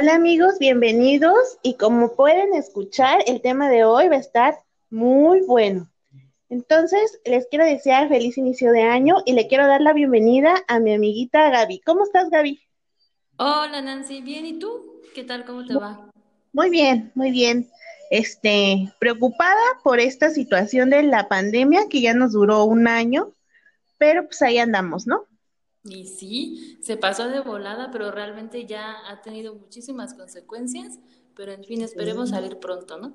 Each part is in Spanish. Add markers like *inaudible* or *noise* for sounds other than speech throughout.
Hola amigos, bienvenidos y como pueden escuchar, el tema de hoy va a estar muy bueno. Entonces, les quiero desear feliz inicio de año y le quiero dar la bienvenida a mi amiguita Gaby. ¿Cómo estás, Gaby? Hola, Nancy. Bien, ¿y tú? ¿Qué tal? ¿Cómo te va? Muy bien, muy bien. Este, preocupada por esta situación de la pandemia que ya nos duró un año, pero pues ahí andamos, ¿no? Y sí, se pasó de volada, pero realmente ya ha tenido muchísimas consecuencias, pero en fin, esperemos salir pronto, ¿no?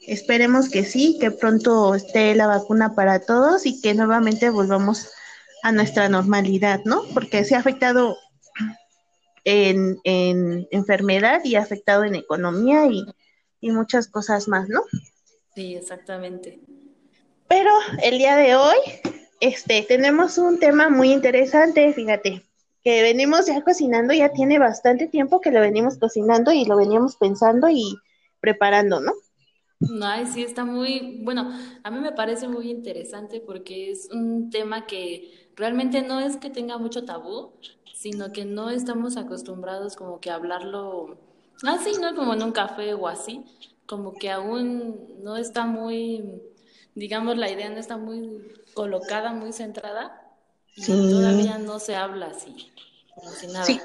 Esperemos que sí, que pronto esté la vacuna para todos y que nuevamente volvamos a nuestra normalidad, ¿no? Porque se ha afectado en, enfermedad y ha afectado en economía y, y muchas cosas más, ¿no? Sí, exactamente. Pero el día de hoy, este, tenemos un tema muy interesante, fíjate, que venimos ya cocinando, ya tiene bastante tiempo que lo venimos cocinando y lo veníamos pensando y preparando, ¿no? Ay, sí, está muy, bueno, a mí me parece muy interesante porque es un tema que realmente no es que tenga mucho tabú, sino que no estamos acostumbrados como que a hablarlo así, ¿no? Como en un café o así, como que aún no está muy, digamos, la idea no está muy colocada, muy centrada, y todavía no se habla así, como si nada. Sí,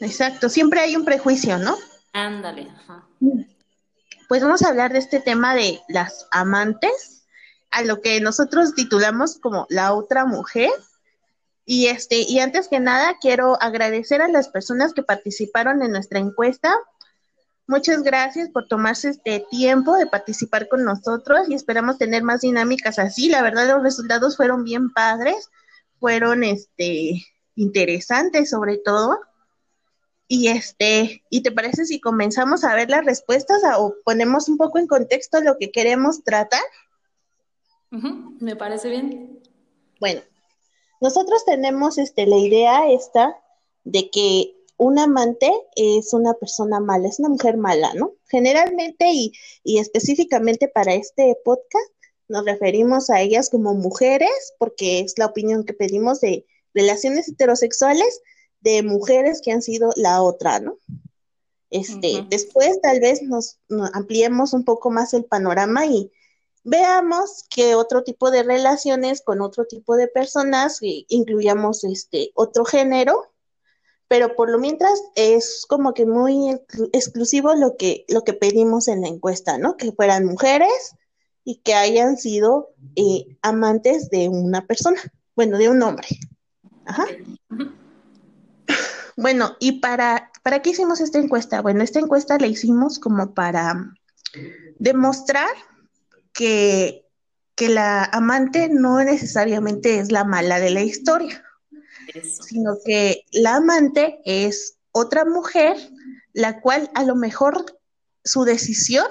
exacto, siempre hay un prejuicio, ¿no? Ándale, ajá. Pues vamos a hablar de este tema de las amantes, a lo que nosotros titulamos como la otra mujer. Y este, y antes que nada, quiero agradecer a las personas que participaron en nuestra encuesta. Muchas gracias por tomarse este tiempo de participar con nosotros y esperamos tener más dinámicas así. La verdad, los resultados fueron bien padres, fueron este interesantes sobre todo. Y este, ¿y te parece si comenzamos a ver las respuestas o ponemos un poco en contexto lo que queremos tratar? me parece bien. Bueno, nosotros tenemos este la idea esta de que un amante es una persona mala, es una mujer mala, ¿no? Generalmente y, y específicamente para este podcast nos referimos a ellas como mujeres, porque es la opinión que pedimos de relaciones heterosexuales de mujeres que han sido la otra, ¿no? Este, después tal vez nos, ampliemos un poco más el panorama y veamos qué otro tipo de relaciones con otro tipo de personas, incluyamos este otro género, pero por lo mientras es como que muy exclusivo lo que, lo que pedimos en la encuesta, ¿no? Que fueran mujeres y que hayan sido eh, amantes de una persona, bueno, de un hombre. Ajá. Bueno, ¿y para, para qué hicimos esta encuesta? Bueno, esta encuesta la hicimos como para demostrar que, que la amante no necesariamente es la mala de la historia, sino que la amante es otra mujer, la cual a lo mejor su decisión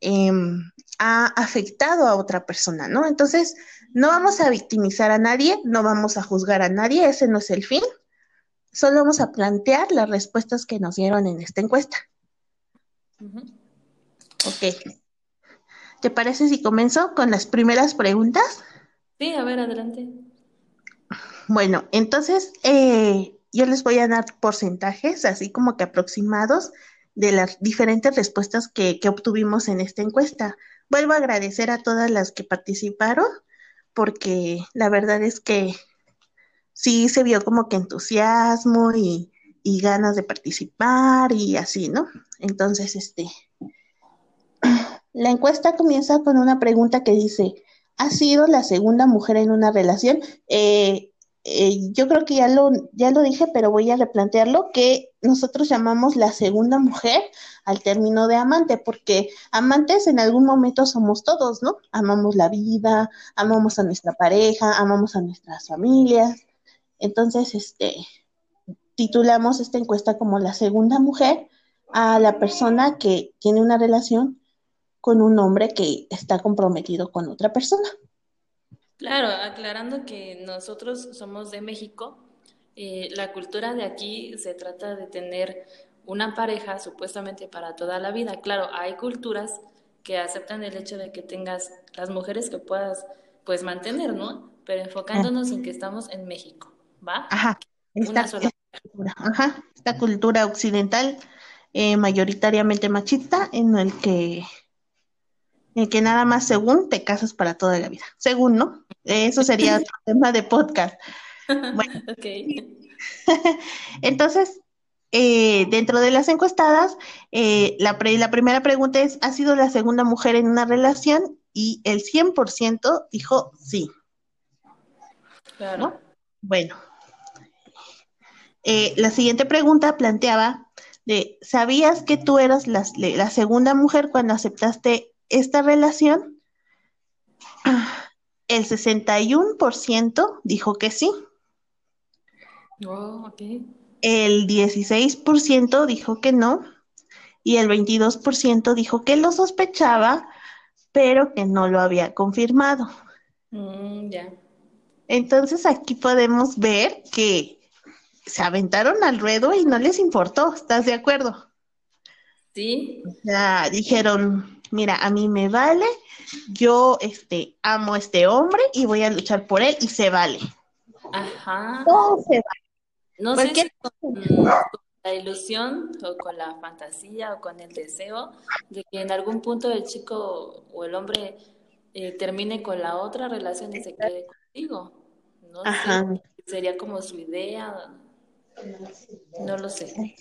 em, ha afectado a otra persona, ¿no? Entonces, no vamos a victimizar a nadie, no vamos a juzgar a nadie, ese no es el fin, solo vamos a plantear las respuestas que nos dieron en esta encuesta. Ok. ¿Te parece si comienzo con las primeras preguntas? Sí, a ver, adelante. Bueno, entonces eh, yo les voy a dar porcentajes, así como que aproximados, de las diferentes respuestas que, obtuvimos en esta encuesta. Vuelvo a agradecer a todas las que participaron, porque la verdad es que sí se vio como que entusiasmo y, ganas de participar y así, ¿no? Entonces, este, *clears throat* la encuesta comienza con una pregunta que dice, ¿ha sido la segunda mujer en una relación? Eh, eh, yo creo que ya lo, ya lo dije, pero voy a replantearlo, que nosotros llamamos la segunda mujer al término de amante, porque amantes en algún momento somos todos, ¿no? Amamos la vida, amamos a nuestra pareja, amamos a nuestras familias, entonces, este, titulamos esta encuesta como la segunda mujer a la persona que tiene una relación con un hombre que está comprometido con otra persona. Claro, aclarando que nosotros somos de México, eh, la cultura de aquí se trata de tener una pareja supuestamente para toda la vida. Claro, hay culturas que aceptan el hecho de que tengas las mujeres que puedas pues mantener, ¿no? Pero enfocándonos en que estamos en México, ¿va? Ajá. Esta, cultura, ajá, esta cultura occidental eh, mayoritariamente machista en el que en que nada más según te casas para toda la vida. Según, ¿no? Eso sería *laughs* otro tema de podcast. Bueno. *laughs* *laughs* Entonces, eh, dentro de las encuestadas, eh, la, la primera pregunta es, ¿ha sido la segunda mujer en una relación? Y el 100% dijo sí. Claro. Bueno. Eh, la siguiente pregunta planteaba de, ¿sabías que tú eras la, la segunda mujer cuando aceptaste esta relación? *clears throat* El 61% dijo que sí. Oh, El 16% dijo que no y el 22% dijo que lo sospechaba, pero que no lo había confirmado. Mm, ya. Entonces aquí podemos ver que se aventaron al ruedo y no les importó, ¿estás de acuerdo? Sí. O dijeron, mira, a mí me vale, yo este, amo a este hombre y voy a luchar por él y se vale. Ajá. Todo se vale. No sé si con, la ilusión o con la fantasía o con el deseo de que en algún punto el chico o el hombre eh, termine con la otra relación y se quede contigo. No sé, sería como su idea. No lo sé.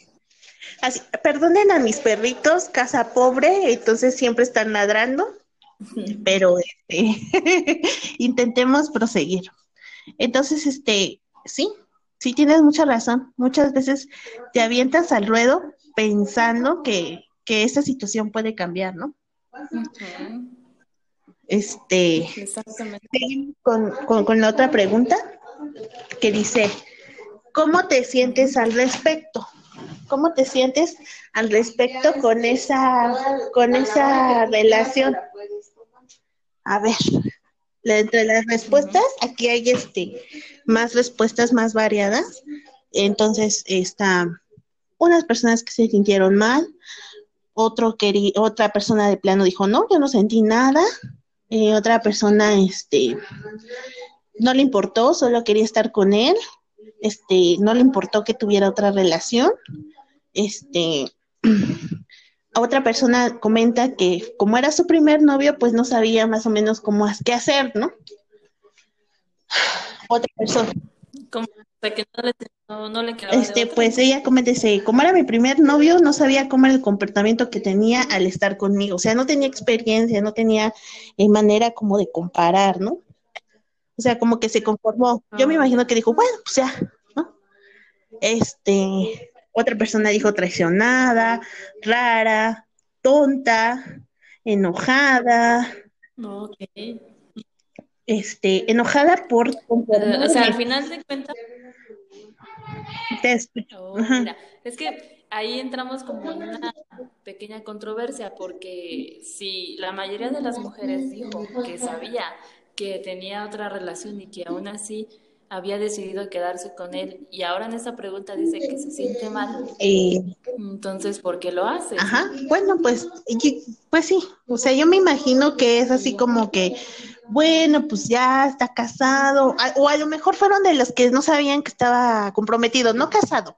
Así, perdonen a mis perritos, casa pobre, entonces siempre están ladrando, pero este, *laughs* intentemos proseguir. Entonces, este, sí, sí tienes mucha razón. Muchas veces te avientas al ruedo pensando que, que esta situación puede cambiar, ¿no? Este, con, con, con la otra pregunta que dice, ¿cómo te sientes al respecto? ¿Cómo te sientes al respecto con esa, con esa relación? A ver, entre las respuestas, aquí hay este más respuestas más variadas. Entonces, está unas personas que se sintieron mal, otro otra persona de plano dijo, no, yo no sentí nada. Eh, otra persona, este, no le importó, solo quería estar con él. Este, no le importó que tuviera otra relación. Este, *clears throat* otra persona comenta que como era su primer novio, pues no sabía más o menos cómo qué hacer, ¿no? *sighs* Otra persona. Como que no le, este, pues ella comenta, como era mi primer novio, no sabía cómo era el comportamiento que tenía al estar conmigo. O sea, no tenía experiencia, no tenía eh, manera como de comparar, ¿no? O sea, como que se conformó. Yo me ah. imagino que dijo, bueno, pues ya, ¿no? Este, otra persona dijo traicionada, rara, tonta, enojada. Ok. Este, enojada por... o sea, al final de cuentas... Te escucho. Oh, es que ahí entramos como en una pequeña controversia porque si la mayoría de las mujeres dijo que sabía que tenía otra relación y que aún así había decidido quedarse con él y ahora en esta pregunta dice que se siente mal. Eh, Entonces, ¿por qué lo hace? Ajá, bueno, pues, pues sí, o sea, yo me imagino que es así como que, bueno, pues ya está casado, o a lo mejor fueron de los que no sabían que estaba comprometido, no casado,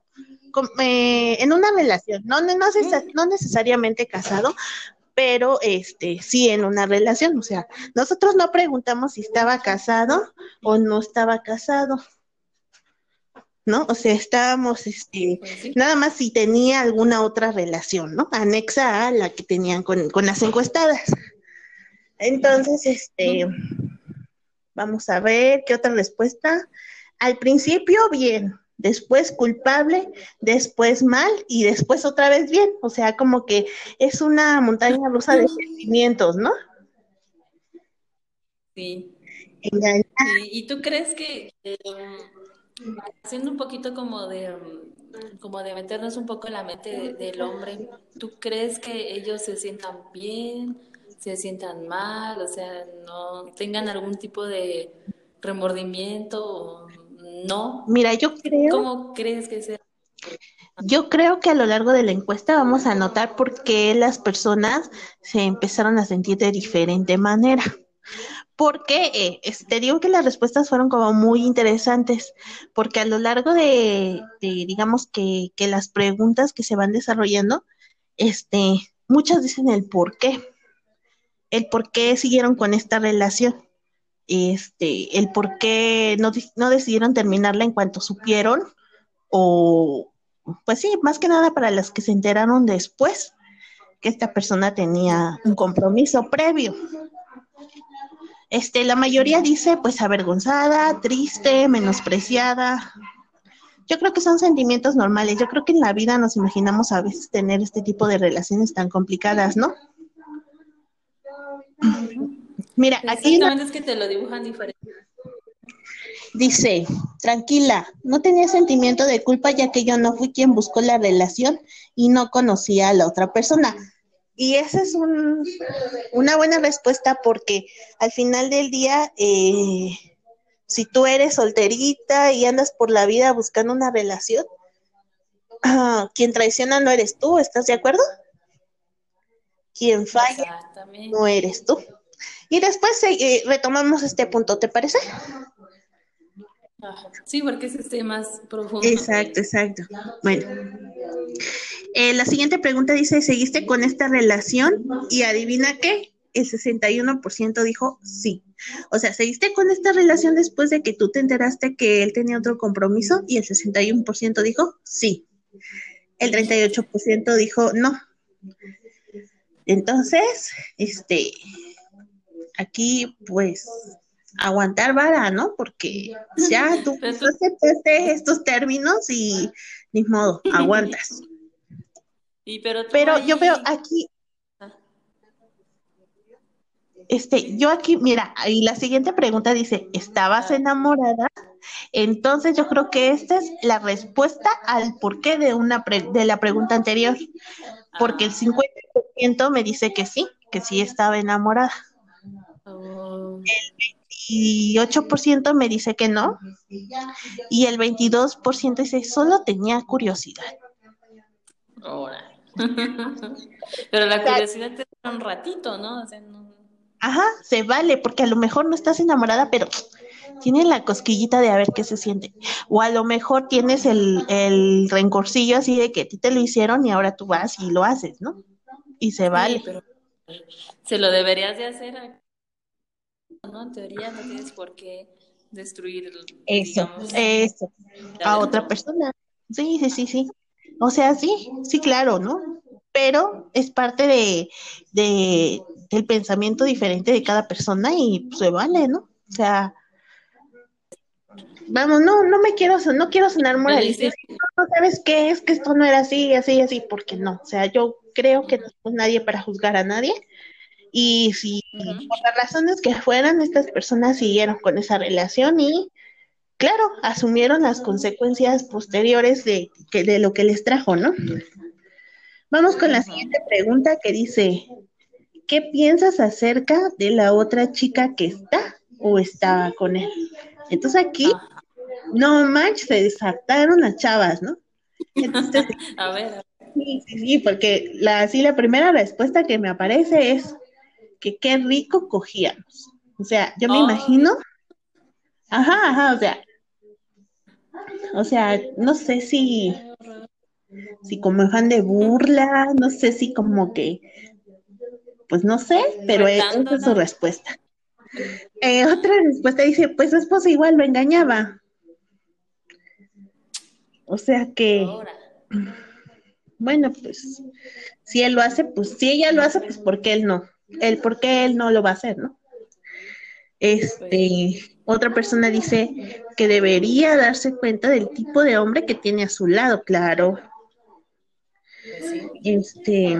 eh, en una relación, no, no, no necesariamente casado, pero este sí en una relación, o sea, nosotros no preguntamos si estaba casado o no estaba casado. ¿No? O sea, estábamos este pues nada más si tenía alguna otra relación, ¿no? Anexa a la que tenían con, con las encuestadas. Entonces, este vamos a ver qué otra respuesta. Al principio, bien, después culpable, después mal y después otra vez bien. O sea, como que es una montaña rusa de sentimientos, ¿no? Sí. ¿Y tú crees que, haciendo un poquito como de, como de meternos un poco en la mente del hombre, ¿tú crees que ellos se sientan bien, se sientan mal, o sea, no tengan algún tipo de remordimiento o no. Mira, yo creo. ¿Cómo crees que sea? Yo creo que a lo largo de la encuesta vamos a notar por qué las personas se empezaron a sentir de diferente manera. Porque eh, te digo que las respuestas fueron como muy interesantes, porque a lo largo de, digamos que, que, las preguntas que se van desarrollando, este, muchas dicen el por qué, el por qué siguieron con esta relación, este, el por qué no, no decidieron terminarla en cuanto supieron o, pues sí, más que nada para las que se enteraron después que esta persona tenía un compromiso previo. Este, la mayoría dice pues avergonzada, triste, menospreciada. Yo creo que son sentimientos normales. Yo creo que en la vida nos imaginamos a veces tener este tipo de relaciones tan complicadas, ¿no? Mira, aquí es que te lo dibujan diferente. Dice, tranquila, no tenía sentimiento de culpa ya que yo no fui quien buscó la relación y no conocía a la otra persona. Y esa es un, una buena respuesta porque al final del día, eh, si tú eres solterita y andas por la vida buscando una relación, uh, quien traiciona no eres tú, ¿estás de acuerdo? Quien falla no eres tú. Y después eh, retomamos este punto, ¿te parece? Sí, porque es este más profundo. Exacto, exacto. Bueno, eh, la siguiente pregunta dice, ¿seguiste con esta relación? Y adivina qué, el 61% dijo sí. O sea, ¿seguiste con esta relación después de que tú te enteraste que él tenía otro compromiso? Y el 61% dijo sí. El 38% dijo no. Entonces, este, aquí pues aguantar vara, ¿no? Porque ya tú *laughs* aceptaste estos términos y ni modo, aguantas. *laughs* Y pero pero yo veo aquí ah. este, yo aquí, mira, y la siguiente pregunta dice, ¿estabas ah. enamorada? Entonces yo creo que esta es la respuesta al porqué de una de la pregunta anterior, porque el 50% ah. me dice que sí, que sí estaba enamorada. Oh. El 28% me dice que no y el 22% dice solo tenía curiosidad. Ahora. *laughs* Pero la curiosidad te da un ratito, ¿no? Ajá, se vale, porque a lo mejor no estás enamorada, pero tiene la cosquillita de a ver qué se siente. O a lo mejor tienes el, el rencorcillo así de que a ti te lo hicieron y ahora tú vas y lo haces, ¿no? Y se vale. pero se lo deberías de hacer ¿no? En teoría no tienes por qué destruir eso, eso a otra persona. Sí, sí, sí, sí. O sea, sí, sí, claro, ¿no? Pero es parte de, de del pensamiento diferente de cada persona y se vale, ¿no? O sea, vamos, no, no me quiero, no quiero sonar moralista. No, sabes qué es que esto no era así, así, así, porque no. O sea, yo creo que no somos nadie para juzgar a nadie y si por las razones que fueran, estas personas siguieron con esa relación y, claro, asumieron las consecuencias posteriores de, de lo que les trajo, ¿no? Vamos con la siguiente pregunta que dice, ¿qué piensas acerca de la otra chica que está o estaba con él? Entonces aquí, no manches, se desataron las chavas, ¿no? *laughs* a ver. Sí, sí, sí, porque la, sí, la primera respuesta que me aparece es, que qué rico cogíamos. O sea, yo me imagino, ajá, ajá, o sea, o sea, no sé si, si como fan de burla, no sé si como que, pues no sé, pero esa es su respuesta. Eh, otra respuesta dice, pues su esposa igual lo engañaba. O sea que, bueno, pues si él lo hace, pues si ella lo hace, pues porque él no el por qué él no lo va a hacer, ¿no? Este, otra persona dice que debería darse cuenta del tipo de hombre que tiene a su lado, claro. Este,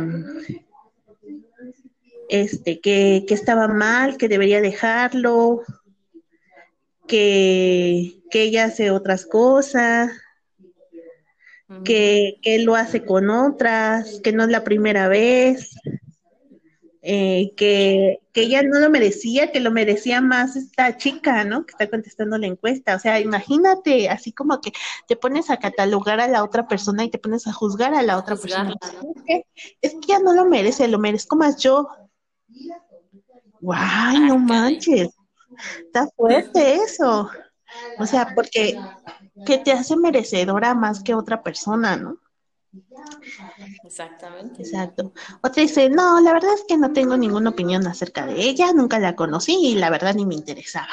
este, que, que estaba mal, que debería dejarlo, que, que ella hace otras cosas, que, que él lo hace con otras, que no es la primera vez eh, que, que ella no lo merecía, que lo merecía más esta chica, ¿no? Que está contestando la encuesta. O sea, imagínate, así como que te pones a catalogar a la otra persona y te pones a juzgar a la otra persona. Es que, es que ella no lo merece, lo merezco más yo. ¡Guay, no manches! Está fuerte eso. O sea, porque que te hace merecedora más que otra persona, ¿no? Exactamente. Exacto. Otra dice, no, la verdad es que no tengo ninguna opinión acerca de ella, nunca la conocí y la verdad ni me interesaba.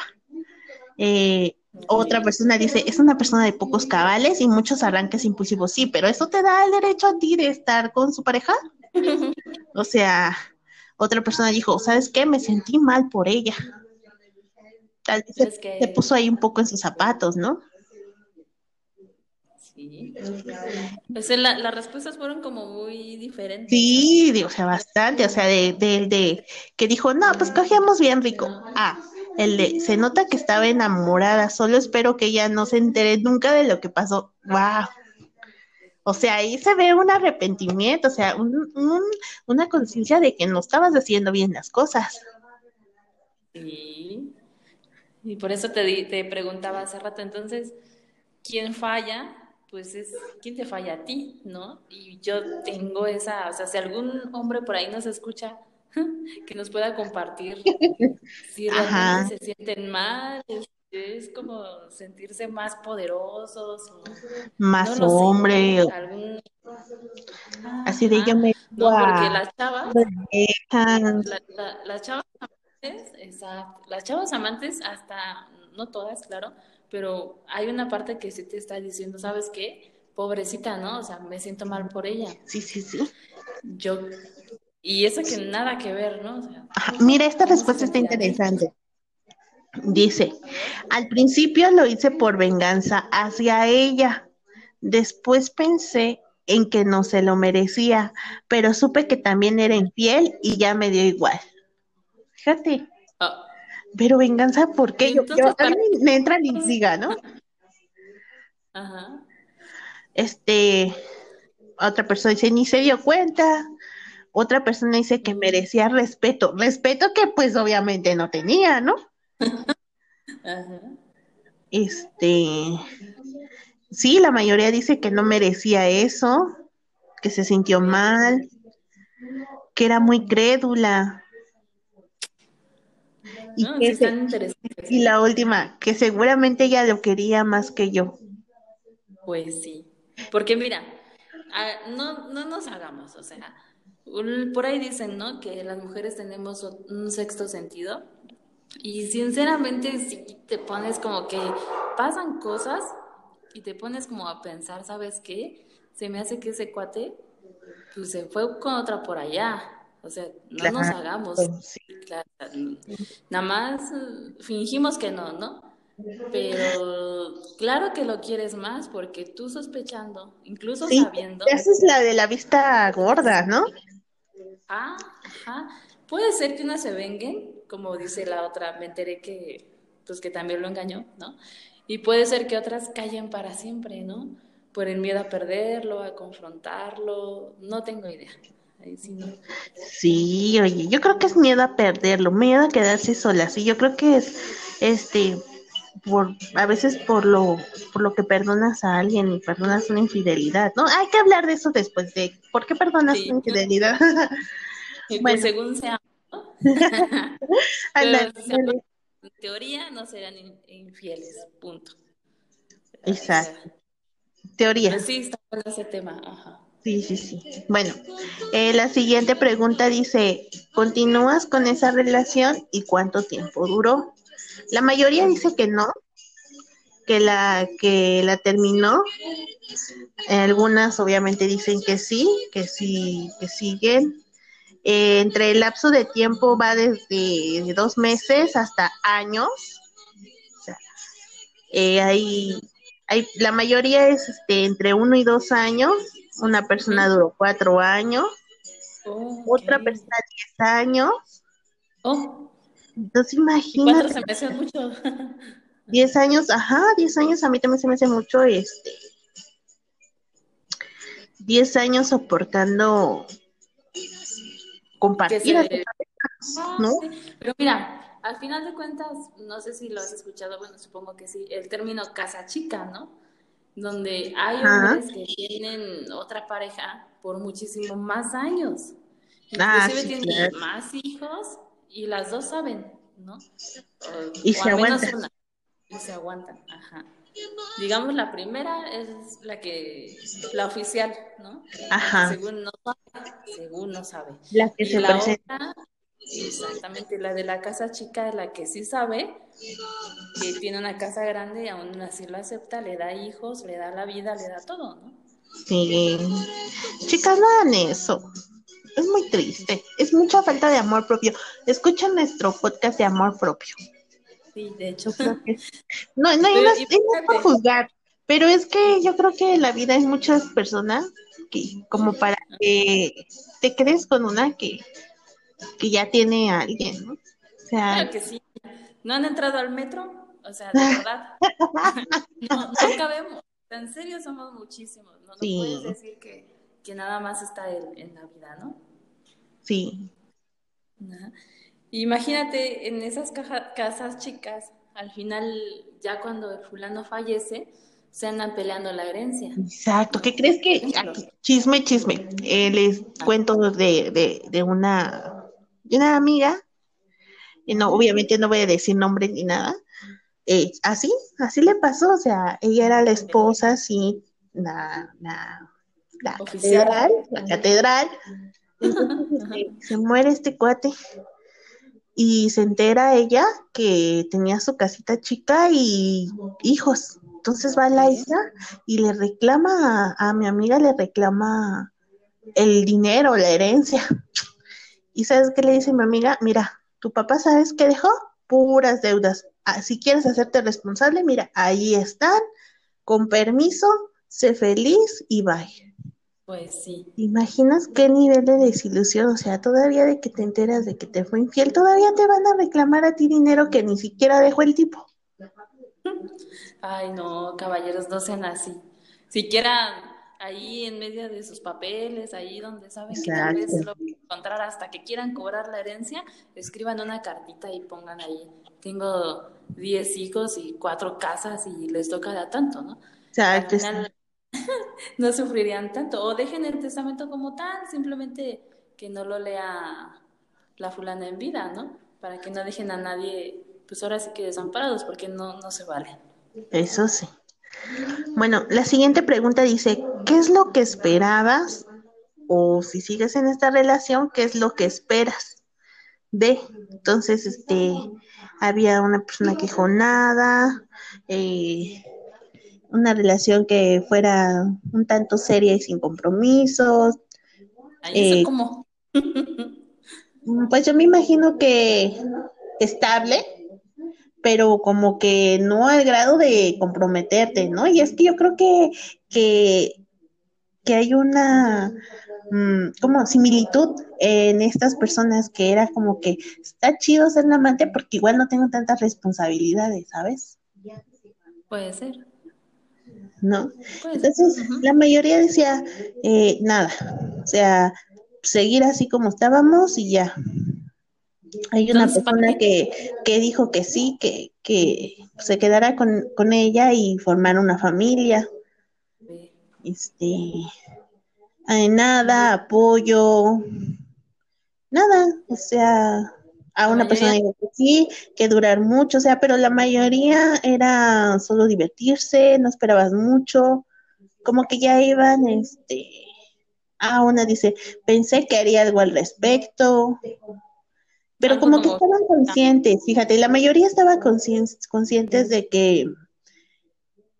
Eh, otra persona dice, es una persona de pocos cabales y muchos arranques impulsivos. Sí, pero eso te da el derecho a ti de estar con su pareja. *laughs* o sea, otra persona dijo, ¿sabes qué? Me sentí mal por ella. Tal vez se puso ahí un poco en sus zapatos, ¿no? Sí. Pues las respuestas fueron como muy diferentes. Sí, o sea, bastante. O sea, de, de, de que dijo, no, pues cogemos bien rico. Ah, el de, se nota que estaba enamorada, solo espero que ella no se entere nunca de lo que pasó. ¡Wow! O sea, ahí se ve un arrepentimiento, o sea, un, un, una conciencia de que no estabas haciendo bien las cosas. Sí. Y por eso te, te preguntaba hace rato, entonces, ¿quién falla? Pues es quién te falla a ti, ¿no? Y yo tengo esa, o sea, si algún hombre por ahí nos escucha, *laughs* que nos pueda compartir *laughs* si realmente se sienten mal, es, como sentirse más poderosos, más hombre, así de yo me no, porque las chavas, las chavas amantes, exacto, las chavas amantes hasta, no todas, claro, pero hay una parte que sí te está diciendo, ¿sabes qué? Pobrecita, ¿no? O sea, me siento mal por ella. Sí, sí, sí. Yo, y eso que nada que ver, ¿no? Mira, esta respuesta está interesante. Dice, al principio lo hice por venganza hacia ella. Después pensé en que no se lo merecía, pero supe que también era infiel y ya me dio igual. Fíjate. Pero venganza, ¿por qué? Yo, a mí me entra la intriga, ¿no? *laughs* Ajá. Este, otra persona dice, ni se dio cuenta. Otra persona dice que merecía respeto. Respeto que pues obviamente no tenía, ¿no? *laughs* Ajá. Este, sí, la mayoría dice que no merecía eso, que se sintió mal, que era muy crédula. Y, y la última, que seguramente ella lo quería más que yo. Pues sí, porque mira, no, no nos hagamos, o sea, por ahí dicen, ¿no? Que las mujeres tenemos un sexto sentido. Y sinceramente, si te pones como que pasan cosas y te pones como a pensar, ¿sabes qué? Se me hace que ese cuate, pues se fue con otra por allá. O sea, no nos hagamos. Pues, nada más eh, fingimos que no, ¿no? Pero claro que lo quieres más porque tú sospechando, incluso sabiendo. Esa es la de la vista gorda, ¿no? Ah, ajá. Puede ser que una se venguen, como dice la otra, me enteré que, pues que también lo engañó, ¿no? Y puede ser que otras callen para siempre, ¿no? Por el miedo a perderlo, a confrontarlo, no tengo idea. Sí, oye, yo creo que es miedo a perderlo, miedo a quedarse sola. Sí, yo creo que es, este, por, a veces por lo, por lo que perdonas a alguien y perdonas una infidelidad, ¿no? Hay que hablar de eso después de, ¿por qué perdonas una infidelidad? Pues *laughs* según sea, *laughs* en teoría no serán infieles, punto. Exacto. Teoría. Sí, está con ese tema, ajá. Sí, sí, sí. Bueno, eh, la siguiente pregunta dice, ¿continúas con esa relación y cuánto tiempo duró? La mayoría dice que no, que la que la terminó. Algunas obviamente dicen que sí, que sí, que siguen. Eh, entre el lapso de tiempo va desde dos meses hasta años. Eh, hay, hay, la mayoría es este, entre uno y dos años una persona duró cuatro años, otra persona diez años. Oh. Entonces imagínate. Cuatro se me hace mucho. *laughs* diez años, ajá, diez años a mí también se me hace mucho, este, diez años soportando compartir. Ah, ¿no? sí. Pero mira, al final de cuentas, no sé si lo has escuchado, bueno, supongo que sí, el término casa chica, ¿no? Donde hay Ajá. hombres que tienen otra pareja por muchísimo más años. Ah, Inclusive sí, tienen claro. más hijos y las dos saben, ¿no? Y O, o se al menos aguanta. una. Y se aguantan, ajá. Digamos, la primera es la que, la oficial, ¿no? Ajá. según no sabe, según no sabe. La que Y se la presenta. otra, exactamente, la de la casa chica, es la que sí sabe, que tiene una casa grande y aún así lo acepta, le da hijos, le da la vida, le da todo, ¿no? Sí. Chicas, no hagan eso. Es muy triste. Es mucha falta de amor propio. Escucha nuestro podcast de amor propio. Sí, de hecho. Creo que no, no, y Pero no es, y no es por imagínate, juzgar, pero es que yo creo que en la vida hay muchas personas que como para que te quedes con una que, que ya tiene a alguien, ¿no? O sea, claro que sí. ¿No han entrado al metro? O sea, de verdad. *laughs* No, no cabemos. En serio somos muchísimos. No, no Sí. puedes decir que, que nada más está en, en la vida, ¿no? sí, Ajá. Imagínate en esas caja- casas chicas, al final, ya cuando el fulano fallece, se andan peleando la herencia, exacto. ¿Qué crees que aquí, chisme, chisme? Eh, les cuento de, de, de una, de una amiga, y no, obviamente no voy a decir nombre ni nada. Eh, así, así le pasó, o sea, ella era la esposa, sí, la, la, la Oficial. catedral, la catedral. Entonces, este, se muere este cuate y se entera ella que tenía su casita chica y hijos. Entonces va la Ok. hija y le reclama a, a mi amiga, le reclama el dinero, la herencia. ¿Y sabes qué le dice mi amiga? Mira, tu papá, ¿sabes qué dejó? Puras deudas. Ah, si quieres hacerte responsable, mira, ahí están, con permiso, sé feliz y bye. Pues sí. ¿Te imaginas qué nivel de desilusión? O sea, todavía de que te enteras de que te fue infiel, todavía te van a reclamar a ti dinero que ni siquiera dejó el tipo. *laughs* Ay, no, caballeros, no sean así. Siquiera ahí en medio de sus papeles, ahí donde saben que tal vez lo van a encontrar hasta que quieran cobrar la herencia, escriban una cartita y pongan ahí, tengo 10 hijos y cuatro casas y les toca de a tanto, ¿no? Exacto. final *laughs* no sufrirían tanto. O dejen el testamento como tal, simplemente que no lo lea la fulana en vida, ¿no? Para que no dejen a nadie, pues ahora sí que desamparados, porque no, no se vale. Eso sí. Bueno, la siguiente pregunta dice, ¿qué es lo que esperabas? O si sigues en esta relación, ¿qué es lo que esperas? de. Entonces, este, había una persona que dijo nada, eh, una relación que fuera un tanto seria y sin compromisos. Eh, como. *laughs* pues yo me imagino que estable, pero como que no al grado de comprometerte, ¿no? Y es que yo creo que, que, que hay una mmm, como similitud en estas personas que era como que está chido ser un amante porque igual no tengo tantas responsabilidades, ¿sabes? Puede ser. ¿No? Puede Entonces, ser. La mayoría decía, eh, nada, o sea, seguir así como estábamos y ya. Hay una Entonces, ¿para persona que, que dijo que sí, que, que se quedara con, con ella y formar una familia. Este, eh, nada, apoyo, nada, o sea, a una persona dijo que sí, que durar mucho, o sea, pero la mayoría era solo divertirse, no esperabas mucho, como que ya iban, este, ah, una dice, pensé que haría algo al respecto, pero como que estaban conscientes, fíjate, la mayoría estaba conscien- conscientes de que,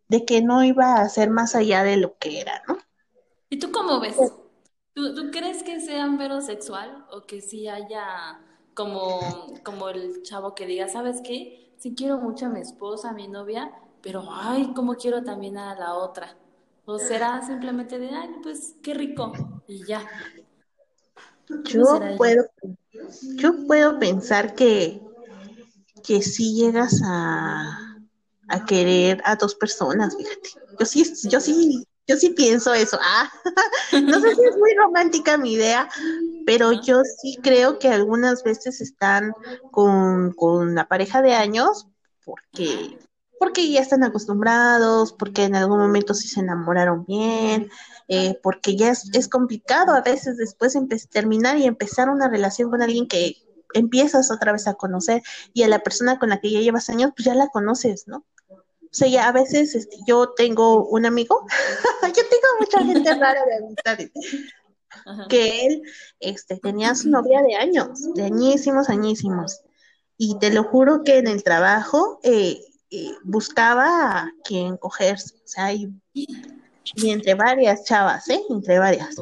de que no iba a ser más allá de lo que era, ¿no? ¿Y tú cómo ves? ¿Tú, tú crees que sea mero sexual o que sí haya como, como el chavo que diga, ¿sabes qué? Sí quiero mucho a mi esposa, a mi novia, pero ay, cómo quiero también a la otra. ¿O será simplemente de, ay, pues qué rico y ya? ¿Cómo Yo puedo, yo puedo pensar que, que sí llegas a, a querer a dos personas, fíjate. Yo sí, yo sí, yo sí pienso eso. Ah, *laughs* no sé si es muy romántica mi idea, pero yo sí creo que algunas veces están con, con la pareja de años porque, porque ya están acostumbrados, porque en algún momento sí se enamoraron bien, eh, porque ya es, es, complicado a veces después terminar y empezar una relación con alguien que empiezas otra vez a conocer y a la persona con la que ya llevas años, pues ya la conoces, ¿no? O sea, ya a veces este, yo tengo un amigo, *laughs* yo tengo mucha gente *laughs* rara de amistades, que él este, tenía su novia de años, de añísimos, añísimos. Y te lo juro que en el trabajo eh, eh, buscaba a quien cogerse, o sea, y, y, entre varias chavas, ¿eh? Entre varias.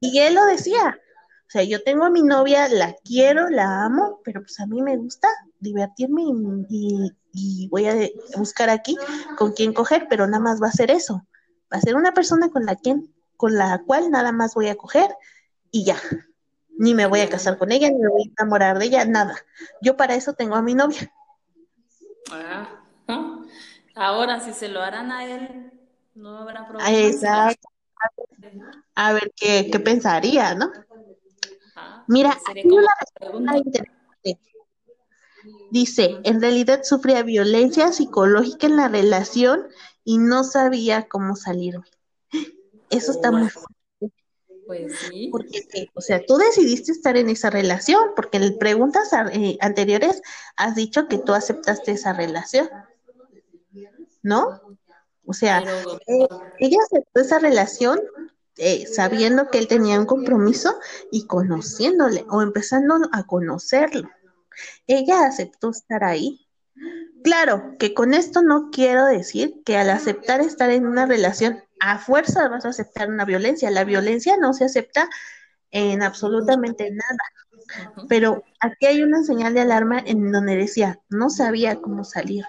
Y él lo decía, o sea, yo tengo a mi novia, la quiero, la amo, pero pues a mí me gusta divertirme y, voy a buscar aquí con quién coger, pero nada más va a ser eso. Va a ser una persona con la, quien, con la cual nada más voy a coger y ya ni me voy a casar con ella, ni me voy a enamorar de ella, nada. Yo para eso tengo a mi novia. Ah, ahora, si se lo harán a él, no habrá problema. Exacto. A ver qué, qué pensaría, ¿no? Mira, una interesante. Dice, en realidad sufría violencia psicológica en la relación y no sabía cómo salirme. Eso está muy fuerte. Pues sí. Porque, o sea, tú decidiste estar en esa relación, porque en preguntas eh, anteriores has dicho que tú aceptaste esa relación, ¿no? O sea, eh, ella aceptó esa relación eh, sabiendo que él tenía un compromiso y conociéndole o empezando a conocerlo. Ella aceptó estar ahí. Claro, que con esto no quiero decir que al aceptar estar en una relación a fuerza vas a aceptar una violencia. La violencia no se acepta en absolutamente nada. Pero aquí hay una señal de alarma en donde decía, no sabía cómo salir.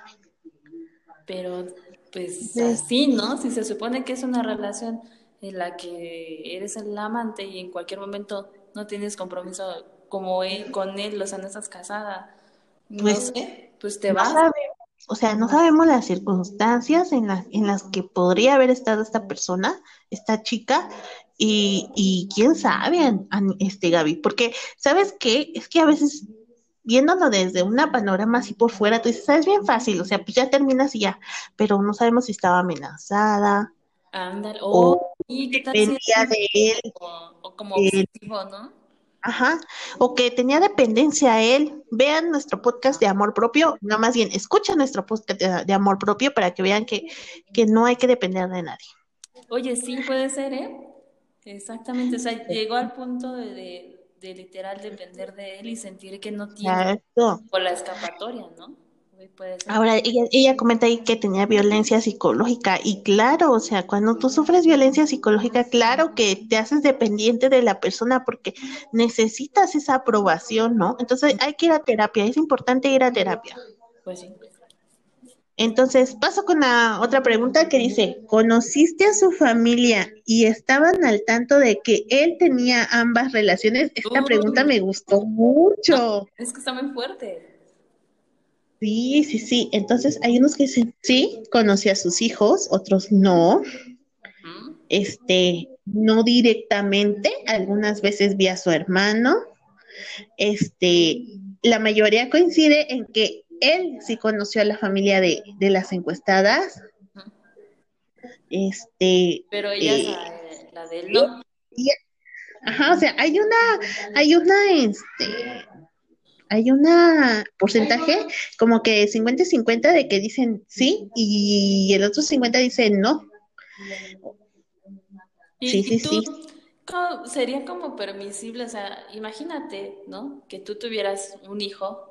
Pero, pues así, ¿no? Si se supone que es una relación en la que eres el amante y en cualquier momento no tienes compromiso como él, con él, o sea, no estás casada, no pues, sé, pues te vas o sea, no sabemos las circunstancias en, las en las que podría haber estado esta persona, esta chica, y, y quién sabe, este Gaby, porque, ¿sabes qué? Es que a veces viéndolo desde una panorama así por fuera, tú dices, ah, es bien fácil, o sea, pues ya terminas y ya, pero no sabemos si estaba amenazada. Ándale, o, ¿qué tal de él. O, como objetivo, ¿no? Ajá, o que tenía dependencia a él. Vean nuestro podcast de amor propio, no más bien, escuchen nuestro podcast de, amor propio para que vean que, que, no hay que depender de nadie. Oye, sí, puede ser, ¿eh? Exactamente, o sea, llegó al punto de, de, literal depender de él y sentir que no tiene por la escapatoria, ¿no? Ahora, ella, ella comenta ahí que tenía violencia psicológica y claro, o sea, cuando tú sufres violencia psicológica, claro que te haces dependiente de la persona porque necesitas esa aprobación, ¿no? Entonces hay que ir a terapia, es importante ir a terapia. Pues sí. Entonces, paso con la otra pregunta que dice, ¿conociste a su familia y estaban al tanto de que él tenía ambas relaciones? Esta pregunta me gustó mucho. *laughs* Es que está muy fuerte. Sí, sí, sí. Entonces hay unos que dicen, sí, conocí a sus hijos, otros no. Este, no directamente, algunas veces vi a su hermano. Este, la mayoría coincide en que él sí conoció a la familia de, las encuestadas. Este. Pero ella eh, la, de él, ¿no? ajá, o sea, hay una, hay una, este, hay un porcentaje como que 50 y 50 de que dicen sí y el otro 50 dice no. sí, sí, sí. Sería como permisible, o sea, imagínate, ¿no? Que tú tuvieras un hijo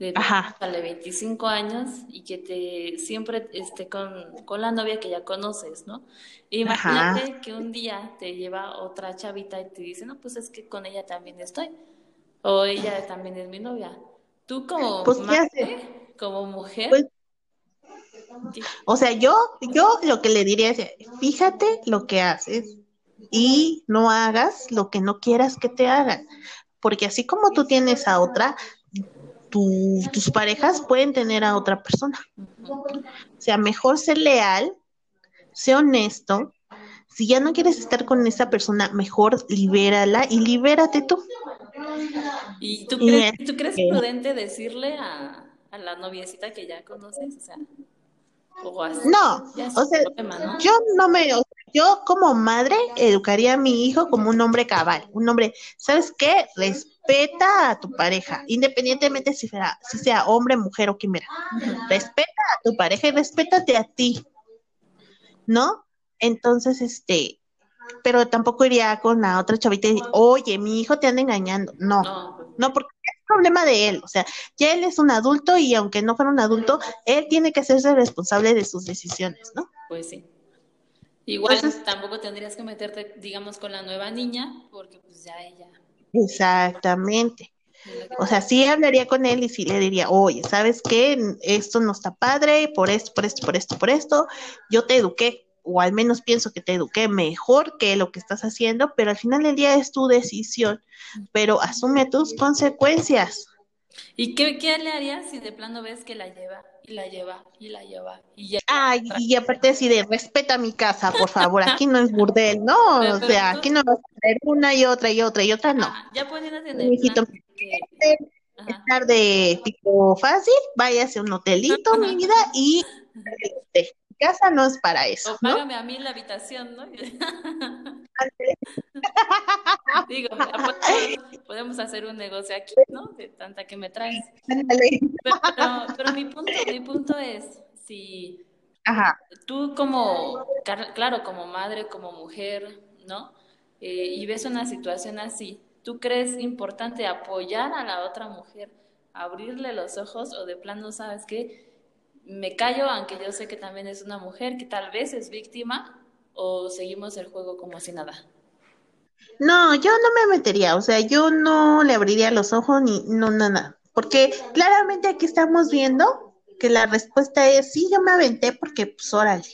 de, de 25 años y que te siempre esté con, con la novia que ya conoces, ¿no? Imagínate que un día te lleva otra chavita y te dice, no, pues es que con ella también estoy o ella también es mi novia. Tú como pues, como mujer. Pues, o sea, yo, yo lo que le diría es, fíjate lo que haces y no hagas lo que no quieras que te hagan. Porque así como tú tienes a otra, tus parejas pueden tener a otra persona. O sea, mejor ser leal, ser honesto. Si ya no quieres estar con esa persona, mejor libérala y libérate tú. ¿Y tú crees, ¿tú crees prudente decirle a, a la noviecita que ya conoces? O sea, o así. No, o sea, yo no me, yo como madre educaría a mi hijo como un hombre cabal, un hombre, ¿sabes qué? Respeta a tu pareja, independientemente si sea, si sea hombre, mujer o quimera. Respeta a tu pareja y respétate a ti, ¿no? Entonces, este, pero tampoco iría con la otra chavita y oye, mi hijo te anda engañando. No, no, no porque es problema de él. O sea, ya él es un adulto y aunque no fuera un adulto, él tiene que hacerse responsable de sus decisiones, ¿no? Pues sí. Igual tampoco tendrías que meterte, digamos, con la nueva niña, porque pues ya ella. Exactamente. O sea, sí hablaría con él y sí le diría, oye, ¿sabes qué? Esto no está padre, por esto, por esto, por esto, por esto. Yo te eduqué, o al menos pienso que te eduqué mejor que lo que estás haciendo, pero al final del día es tu decisión, pero asume tus consecuencias. ¿Y qué, qué le harías si de plano ves que la lleva y la lleva y la lleva y ya? Ay, y aparte así de respeta mi casa, por favor, aquí no es burdel, no, *laughs* o sea, aquí no vas a traer una y otra y otra y otra, no. ya pueden plan estar de tipo fácil, váyase a un hotelito, mi vida, y *laughs* este, casa no es para eso. O págame a mí la habitación, ¿no? *laughs* *laughs* Digo, podemos hacer un negocio aquí, ¿no? De tanta que me traes. Pero, pero, mi punto, mi punto es, si tú como, claro, como madre, como mujer, ¿no? Eh, y ves una situación así, ¿tú crees importante apoyar a la otra mujer, abrirle los ojos o de plano, ¿sabes qué? me callo, aunque yo sé que también es una mujer que tal vez es víctima, o seguimos el juego como si nada. No, yo no me metería, o sea, yo no le abriría los ojos ni no nada, porque claramente aquí estamos viendo que la respuesta es sí, yo me aventé porque pues órale.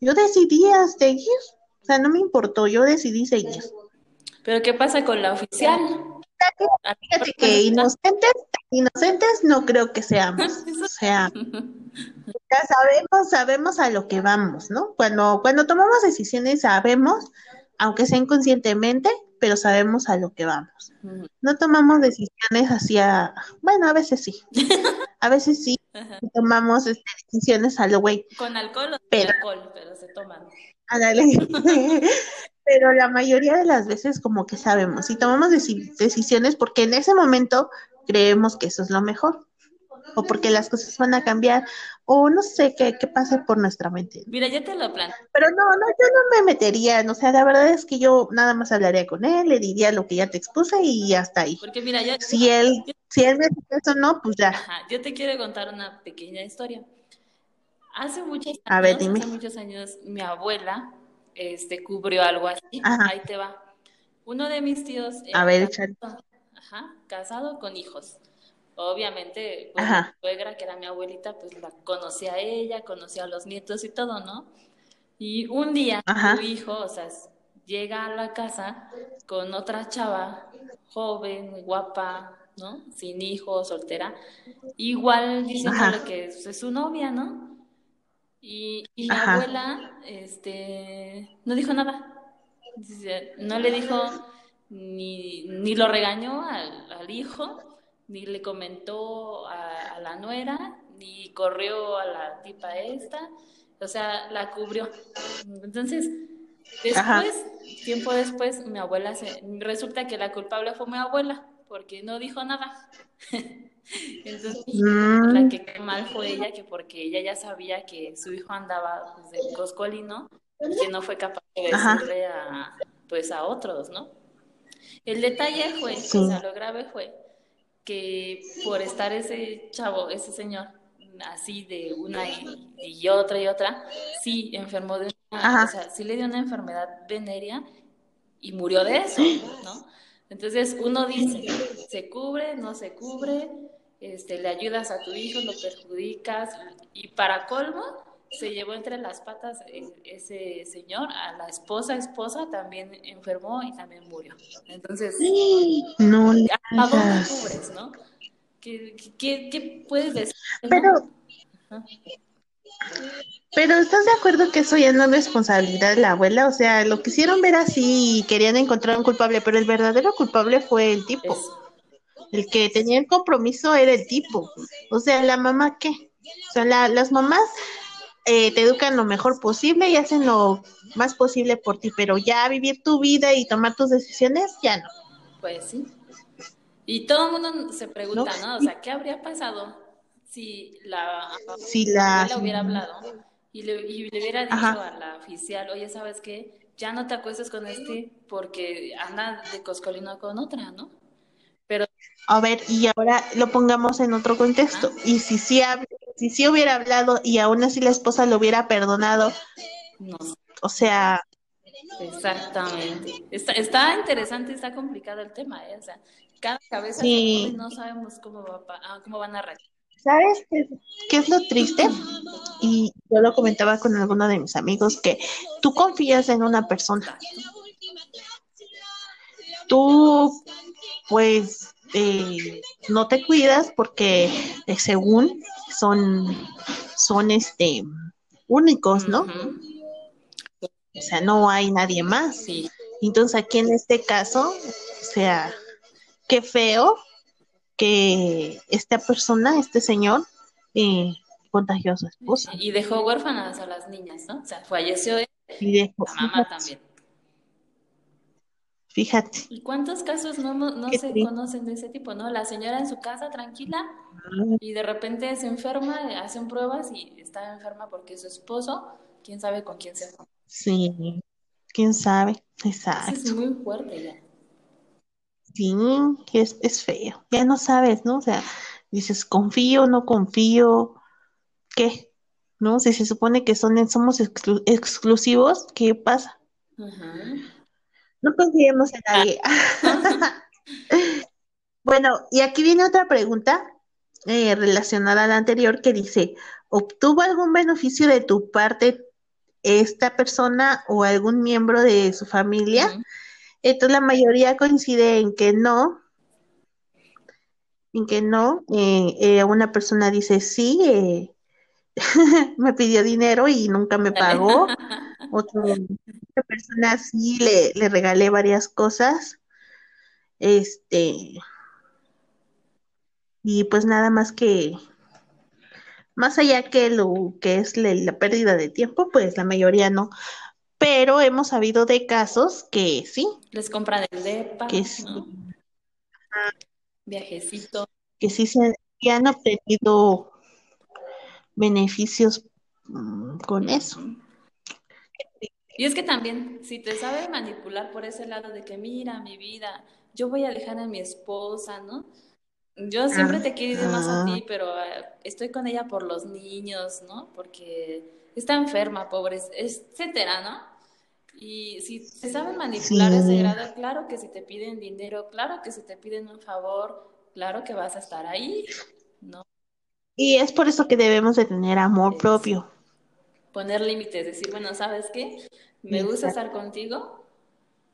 Yo decidí seguir, o sea, no me importó, yo decidí seguir. Pero ¿qué pasa con la oficial? Fíjate que inocentes, inocentes no creo que seamos. *laughs* O sea, ya sabemos, sabemos a lo que vamos, ¿no? Cuando, cuando tomamos decisiones sabemos, aunque sea inconscientemente, pero sabemos a lo que vamos. No tomamos decisiones hacia, bueno, a veces sí. *laughs* A veces sí, tomamos este, decisiones a lo güey. Con alcohol o pero, alcohol, pero se toman. *laughs* pero la mayoría de las veces como que sabemos y tomamos decisiones porque en ese momento creemos que eso es lo mejor o porque las cosas van a cambiar o no sé qué, qué pasa por nuestra mente. Mira, ya te lo plan. Pero no, no, yo no me metería, o sea, la verdad es que yo nada más hablaría con él, le diría lo que ya te expuse y hasta ahí. Porque mira, ya, si él, si él me dice eso no, pues ya. Ajá, yo te quiero contar una pequeña historia. Hace muchos años, a ver, dime. hace muchos años, mi abuela este, cubrió algo así. Ahí te va. Uno de mis tíos. A ver, casado, ajá, casado con hijos. Obviamente, pues, mi suegra, que era mi abuelita, pues la conocía a ella, conocía a los nietos y todo, ¿no? Y un día su hijo, o sea, llega a la casa con otra chava, joven, guapa, ¿no? Sin hijo, soltera, igual diciéndole que es su novia, ¿no? Y, y mi abuela este, no dijo nada. No le dijo, ni, ni lo regañó al, al hijo, ni le comentó a, la nuera, ni corrió a la tipa esta. O sea, la cubrió. Entonces, después, tiempo después, mi abuela se. Resulta que la culpable fue mi abuela, porque no dijo nada. *laughs* *laughs* Entonces, mm. la que mal fue ella, que porque ella ya sabía que su hijo andaba pues, de coscolino y que no fue capaz de decirle a, pues, a otros, ¿no? El detalle fue, o sea, lo grave fue que por estar ese chavo, ese señor, así de una y, otra y otra, sí enfermó de una, o sea, sí le dio una enfermedad venérea y murió de eso, ¿no? Entonces uno dice, ¿se cubre? ¿No se cubre? Este, le ayudas a tu hijo, lo perjudicas y para colmo se llevó entre las patas ese señor, a la esposa, esposa también enfermó y también murió. Entonces, no ¿a dónde cubres, no? ¿Qué, qué, qué puedes decir? Pero, Pero ¿estás de acuerdo que eso ya no es responsabilidad de la abuela? O sea, lo quisieron ver así y querían encontrar un culpable, pero el verdadero culpable fue el tipo. El que tenía el compromiso era el tipo. O sea, la mamá qué? O sea, la- las mamás eh, te educan lo mejor posible y hacen lo más posible por ti, pero ya vivir tu vida y tomar tus decisiones, ya no, Pues sí. Y todo el mundo se pregunta, ¿no? O sea, ¿qué habría pasado si la si la... abuela hubiera hablado y le, y le hubiera dicho Ajá. a la oficial, oye, ¿sabes qué? Ya no te acuestes con este porque anda de coscolino con otra, ¿no? Pero, A ver, y ahora lo pongamos en otro contexto. Y si sí, si sí hubiera hablado y aún así la esposa lo hubiera perdonado, No o sea, Exactamente. Está, está interesante, está complicado el tema, ¿eh? O sea, cada cabeza sí, no sabemos cómo va, ah, cómo van a reaccionar. ¿sabes qué, qué es lo triste? Y yo lo comentaba con alguno de mis amigos, que tú confías en una persona, tú pues eh, no te cuidas porque eh, según son, son este únicos, ¿no? O sea, no hay nadie más. Sí, Entonces aquí en este caso, o sea, qué feo que esta persona, este señor, eh, contagió a su esposa. y dejó huérfanas a las niñas, ¿no? O sea, falleció él, Y dejó, la mamá también. Fíjate, ¿Y cuántos casos no, no se triste. conocen de ese tipo, no? La señora en su casa tranquila y de repente se enferma, hacen pruebas y está enferma porque su esposo, quién sabe con quién se fue. Sí, quién sabe, Eso es exacto. muy fuerte ya. Sí, es, es feo. Ya no sabes, ¿no? O sea, dices, confío, no confío, ¿qué? ¿No? Si se supone que son, somos exclu- exclusivos, ¿qué pasa? Ajá. No confiemos en nadie. *laughs* Bueno, y aquí viene otra pregunta eh, relacionada a la anterior que dice, ¿obtuvo algún beneficio de tu parte esta persona o algún miembro de su familia? Entonces la mayoría coincide en que no, en que no. Eh, eh, una persona dice sí, eh, *laughs* me pidió dinero y nunca me pagó. *laughs* Otro- otra persona sí le, le regalé varias cosas. Este, y pues nada más que, más allá que lo que es la, la pérdida de tiempo, pues la mayoría no. Pero hemos sabido de casos que sí, Les compran el depa, que sí, ¿no? Viajecito. que sí se que han obtenido beneficios mm, con eso. Y es que también, si te sabe manipular por ese lado de que, mira, mi vida, yo voy a dejar a mi esposa, ¿no? Yo siempre te quiero ir más a ti, pero eh, estoy con ella por los niños, ¿no? Porque está enferma, pobre, etcétera, ¿no? Y si te saben manipular a ese sí. grado, claro que si te piden dinero, claro que si te piden un favor, claro que vas a estar ahí, ¿no? Y es por eso que debemos de tener amor propio. Poner límites, decir, bueno, ¿sabes qué? Me gusta Exacto. estar contigo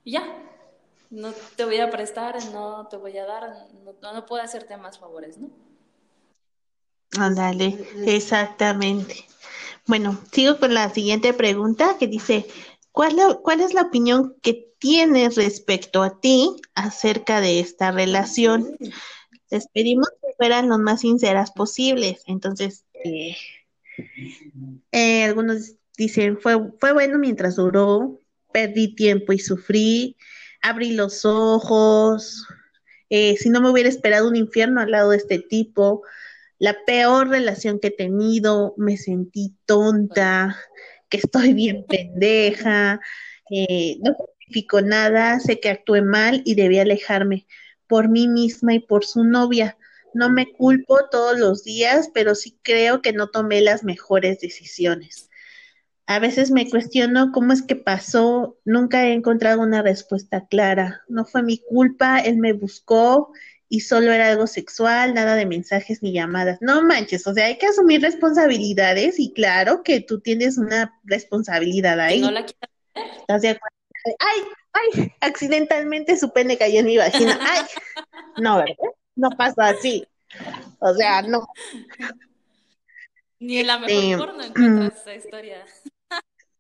y ya. No te voy a prestar, no te voy a dar, no, no puedo hacerte más favores, ¿no? Ándale, exactamente. Bueno, sigo con la siguiente pregunta que dice, ¿cuál, la- cuál es la opinión que tienes respecto a ti acerca de esta relación? Les pedimos que fueran lo más sinceras posibles. Entonces, eh, eh, algunos dicen, fue, fue bueno mientras duró, perdí tiempo y sufrí, abrí los ojos, eh, si no me hubiera esperado un infierno al lado de este tipo, la peor relación que he tenido, me sentí tonta, que estoy bien *laughs* pendeja, eh, no justifico nada, sé que actué mal y debí alejarme por mí misma y por su novia. No me culpo todos los días, pero sí creo que no tomé las mejores decisiones. A veces me cuestiono cómo es que pasó, nunca he encontrado una respuesta clara. No fue mi culpa, él me buscó y solo era algo sexual, nada de mensajes ni llamadas. No manches, o sea, hay que asumir responsabilidades y claro que tú tienes una responsabilidad Que no ahí. la quieras ¿Estás de acuerdo? Ay, ay, accidentalmente su pene cayó en mi vagina. Ay, no, ¿verdad? No pasa así. O sea, no. Ni en la mejor Este, porno encuentras esa historia.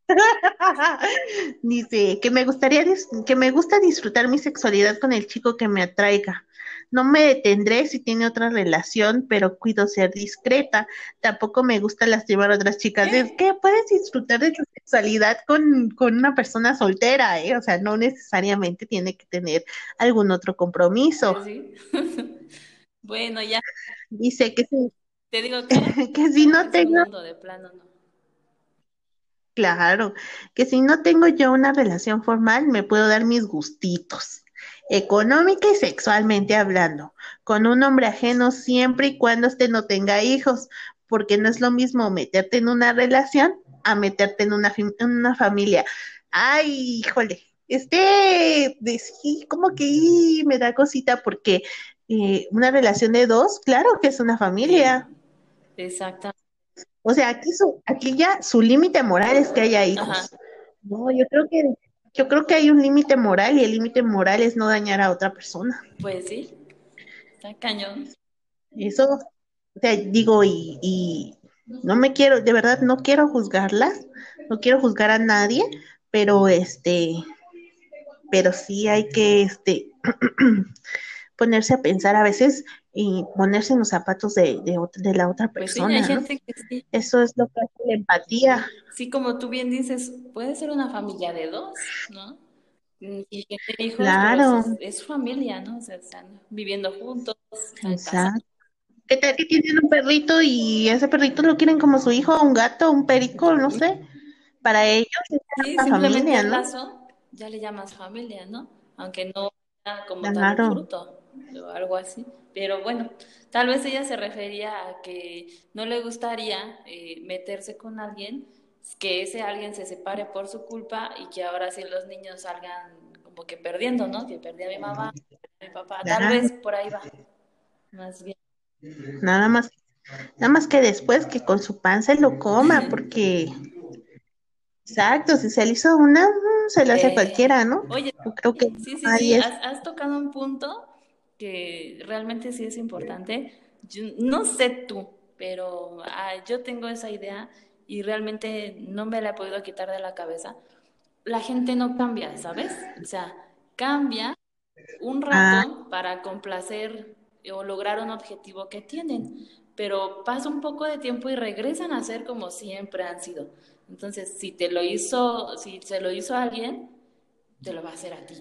*laughs* Dice que me gustaría que me gusta disfrutar mi sexualidad con el chico que me atraiga. No me detendré si tiene otra relación, pero cuido ser discreta. Tampoco me gusta lastimar a otras chicas. Es ¿Qué? que puedes disfrutar de tu sexualidad con, con una persona soltera, ¿eh? O sea, no necesariamente tiene que tener algún otro compromiso. Pues sí. *laughs* Bueno, ya Dice que si, te digo, cada *laughs* que si no es tengo de plano, ¿no? Claro, que si no tengo yo una relación formal, me puedo dar mis gustitos, económica y sexualmente hablando, con un hombre ajeno siempre y cuando este no tenga hijos, porque no es lo mismo meterte en una relación a meterte en una, una familia. Ay, híjole, este, sí, como que me da cosita porque eh, una relación de dos, claro que es una familia. Exactamente. O sea, aquí su, aquí ya su límite moral es que haya Ajá, hijos. No, yo creo que, yo creo que hay un límite moral y el límite moral es no dañar a otra persona. pues sí, está cañón. Eso, o sea, digo, y, y no me quiero, de verdad, no quiero juzgarlas, no quiero juzgar a nadie, pero este, pero sí hay que, este, *clears throat* ponerse a pensar a veces y ponerse en los zapatos de, de, la otra Pues sí, hay persona, ¿no? gente que sí. Eso es lo que hace la empatía. Sí, como tú bien dices, puede ser una familia de dos, ¿no? Mm, Y que tiene hijos, pero Claro, es, familia, ¿no? O sea, están viviendo juntos, están exacto. ¿Qué tal que tienen un perrito y ese perrito lo quieren como su hijo, un gato, un perico, no sé? Para ellos es Sí, familia, ¿no? lazo ya le llamas familia, ¿no? Aunque no sea como tal Claro, fruto o algo así. Pero bueno, tal vez ella se refería a que no le gustaría eh, meterse con alguien, que ese alguien se separe por su culpa y que ahora sí los niños salgan como que perdiendo, ¿no? Que perdí a mi mamá, a mi papá. Tal vez por ahí va, más bien. Nada más, nada más que después que con su pan se lo coma, porque, exacto, si se le hizo una, se lo hace Eh, cualquiera, ¿no? oye, Yo creo que sí, sí, sí, has tocado un punto que realmente sí es importante. Yo- no sé tú, pero ah, yo tengo esa idea y realmente no me la he podido quitar de la cabeza. La gente no cambia, ¿sabes? O sea, cambia un ah, rato para complacer o lograr un objetivo que tienen, pero pasa un poco de tiempo y regresan a ser como siempre han sido. Entonces, si te lo hizo, si se lo hizo a alguien, te lo va a hacer a ti.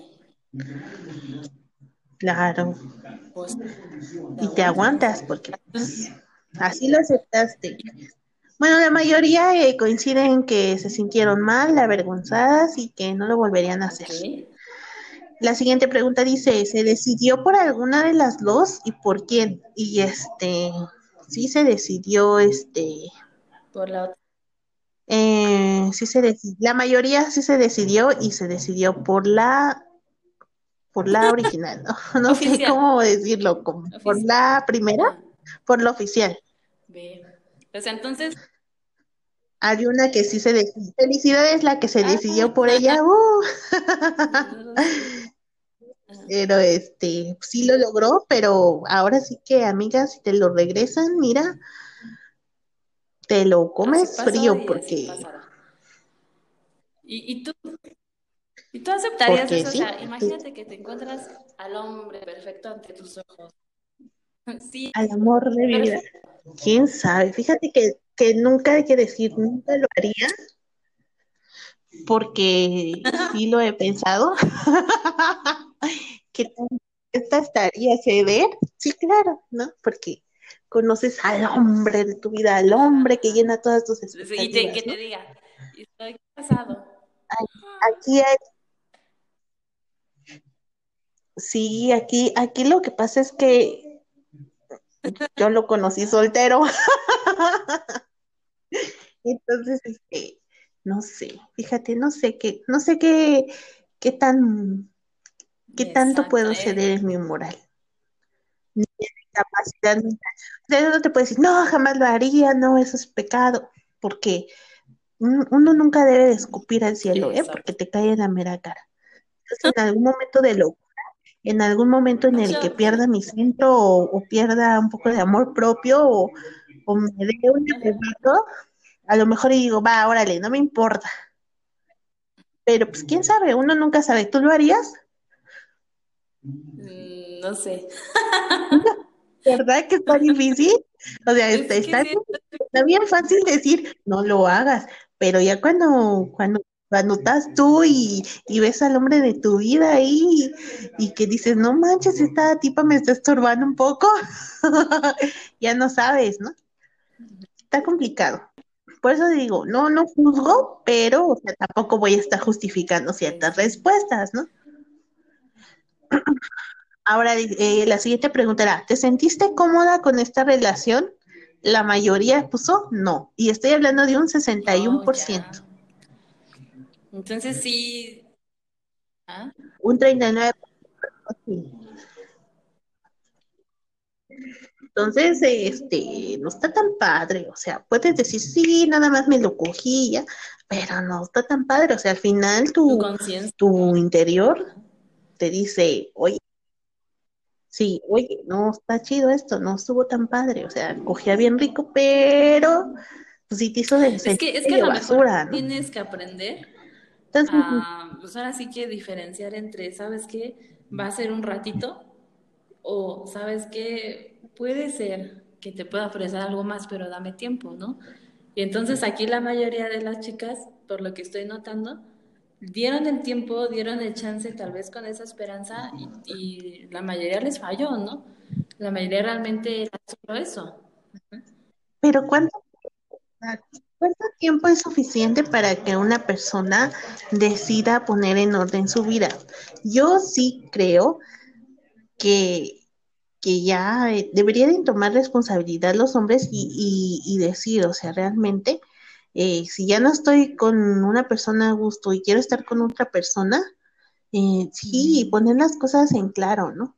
Claro, Pues y te aguantas. porque pues, así lo aceptaste. Bueno, la mayoría eh, coinciden en que se sintieron mal, avergonzadas y que no lo volverían a hacer. La siguiente pregunta dice, ¿se decidió por alguna de las dos y por quién? Y este, sí se decidió, este, Por la otra. eh, sí se decidió, la mayoría sí se decidió y se decidió por la, por la original, no, *laughs* no sé cómo decirlo, como por la primera, por la oficial. ve. Pues entonces, Hay una que sí se decidió, felicidades la que se ah, decidió por ella, *laughs* uh, pero este, sí lo logró, pero ahora sí que, amigas, si te lo regresan, mira, te lo comes frío porque. ¿Y, y tú, y tú aceptarías porque eso? O sea, imagínate que te encuentras al hombre perfecto ante tus ojos. *laughs* Sí, al amor de vida. ¿Quién sabe? Fíjate que, que nunca hay que decir, nunca lo haría, porque sí lo he pensado. *laughs* ¿Qué tan esta estaría ceder? Sí, claro, ¿no? Porque conoces al hombre de tu vida, al hombre que llena todas tus Y te, expectativas, que te ¿no? diga, estoy casado. Aquí hay, sí, aquí, aquí lo que pasa es que yo lo conocí soltero, *laughs* entonces, este, no sé, fíjate, no sé qué, no sé qué, qué tan, qué tanto puedo ceder en mi moral, ni en mi capacidad sea, no te puedo decir, no, jamás lo haría, no, eso es pecado, porque un- uno nunca debe de escupir al cielo, ¿eh? Porque te cae en la mera cara. Entonces, en algún momento de lo, en algún momento en el que pierda mi centro o, o pierda un poco de amor propio, o o me dé un arrebato, a lo mejor digo, va, órale, no me importa. Pero pues quién sabe, uno nunca sabe. ¿Tú lo harías? Mm, no sé. *laughs* ¿Verdad que está difícil? O sea, está, está, bien fácil decir, no lo hagas, pero ya cuando, cuando, cuando estás tú y, y ves al hombre de tu vida ahí y, que dices, no manches, esta tipa me está estorbando un poco, *laughs* ya no sabes, ¿no? Está complicado. Por eso digo, no, no juzgo, pero o sea, tampoco voy a estar justificando ciertas respuestas, ¿no? *clears throat* Ahora, eh, la siguiente pregunta era, ¿te sentiste cómoda con esta relación? La mayoría puso no, y estoy hablando de un 61%. Entonces sí. ¿Ah? Un 39%. Entonces, este, no está tan padre, o sea, puedes decir, sí, nada más me lo cogí ya, pero no está tan padre, o sea, al final tu, tu interior te dice, oye, sí, oye, no está chido esto, no estuvo tan padre, o sea, cogía bien rico, pero pues sí te hizo de, es que, es que a basura, tienes que aprender a, pues ahora sí que diferenciar entre, ¿sabes qué? Va a ser un ratito o, ¿sabes qué? Puede ser que te pueda ofrecer algo más, pero dame tiempo, ¿no? Y entonces aquí la mayoría de las chicas, por lo que estoy notando, dieron el tiempo, dieron el chance tal vez con esa esperanza y, la mayoría les falló, ¿no? La mayoría realmente solo eso. Pero ¿cuánto, ¿cuánto tiempo es suficiente para que una persona decida poner en orden su vida? Yo sí creo que, que ya eh, deberían tomar responsabilidad los hombres y, y decir, o sea, realmente eh, si ya no estoy con una persona a gusto y quiero estar con otra persona, eh, sí, poner las cosas en claro, ¿no?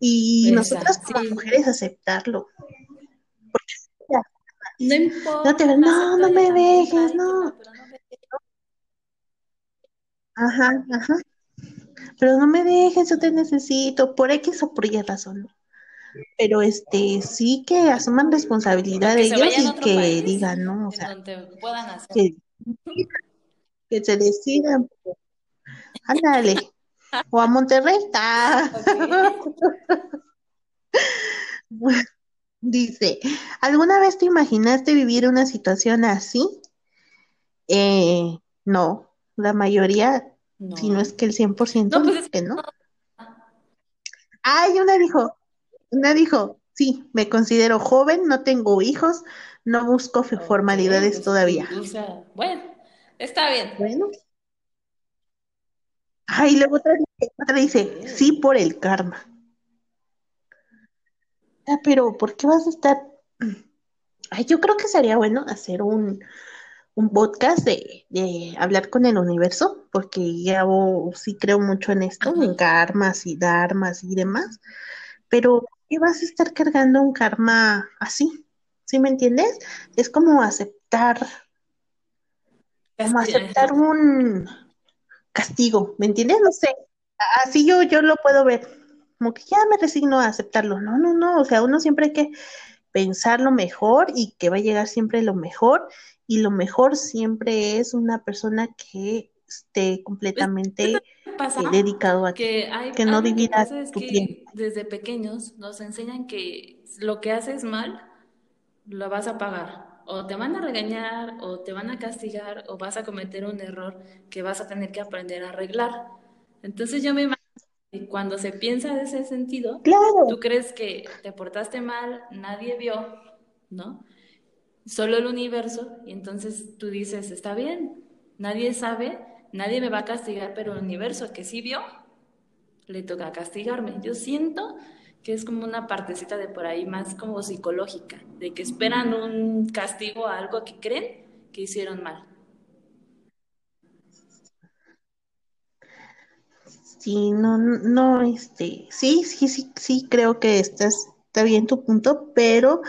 Y nosotras como mujeres aceptarlo. No importa. No, te, no, no me dejes, no. Ajá, ajá. Pero no me dejes, yo te necesito, por X o por Y razón. Pero este, sí que asuman responsabilidad de ellos y que digan, ¿no? O sea, Que, *laughs* que, se decidan. Ándale. o a Monterrey. Ah. *laughs* Dice, ¿alguna vez te imaginaste vivir una situación así? Eh, no, la mayoría, si no es que el 100%, no, pues que no. Ay, una dijo, una dijo, sí, me considero joven, no tengo hijos, no busco formalidades pues, todavía. bueno, está bien. Bueno. Ay, luego otra, otra dice, sí por el karma. Ah, pero ¿por qué vas a estar? Ay, yo creo que sería bueno hacer un, un podcast de, de, hablar con el universo, porque ya sí creo mucho en esto, en karmas y dharmas y demás, pero qué vas a estar cargando un karma así? ¿Sí me entiendes? Es como aceptar, como aceptar un castigo, ¿me entiendes? No sé, así yo, yo lo puedo ver, como que ya me resigno a aceptarlo. No, no, no, o sea, uno siempre hay que pensar lo mejor y que va a llegar siempre lo mejor y lo mejor siempre es una persona que esté completamente pasa dedicado a que, hay, que no divida tu tiempo. Desde pequeños nos enseñan que lo que haces mal lo vas a pagar. O te van a regañar, o te van a castigar, o vas a cometer un error que vas a tener que aprender a arreglar. Entonces yo me que cuando se piensa de ese sentido, tú crees que te portaste mal, nadie vio, ¿no? Solo el universo, y entonces tú dices, está bien, nadie sabe, nadie me va a castigar, pero el universo que sí vio, le toca castigarme. Yo siento que es como una partecita de por ahí más como psicológica, de que esperan un castigo a algo que creen que hicieron mal. Sí, no, no, este, sí, sí, sí, sí, creo que estás, está bien tu punto, pero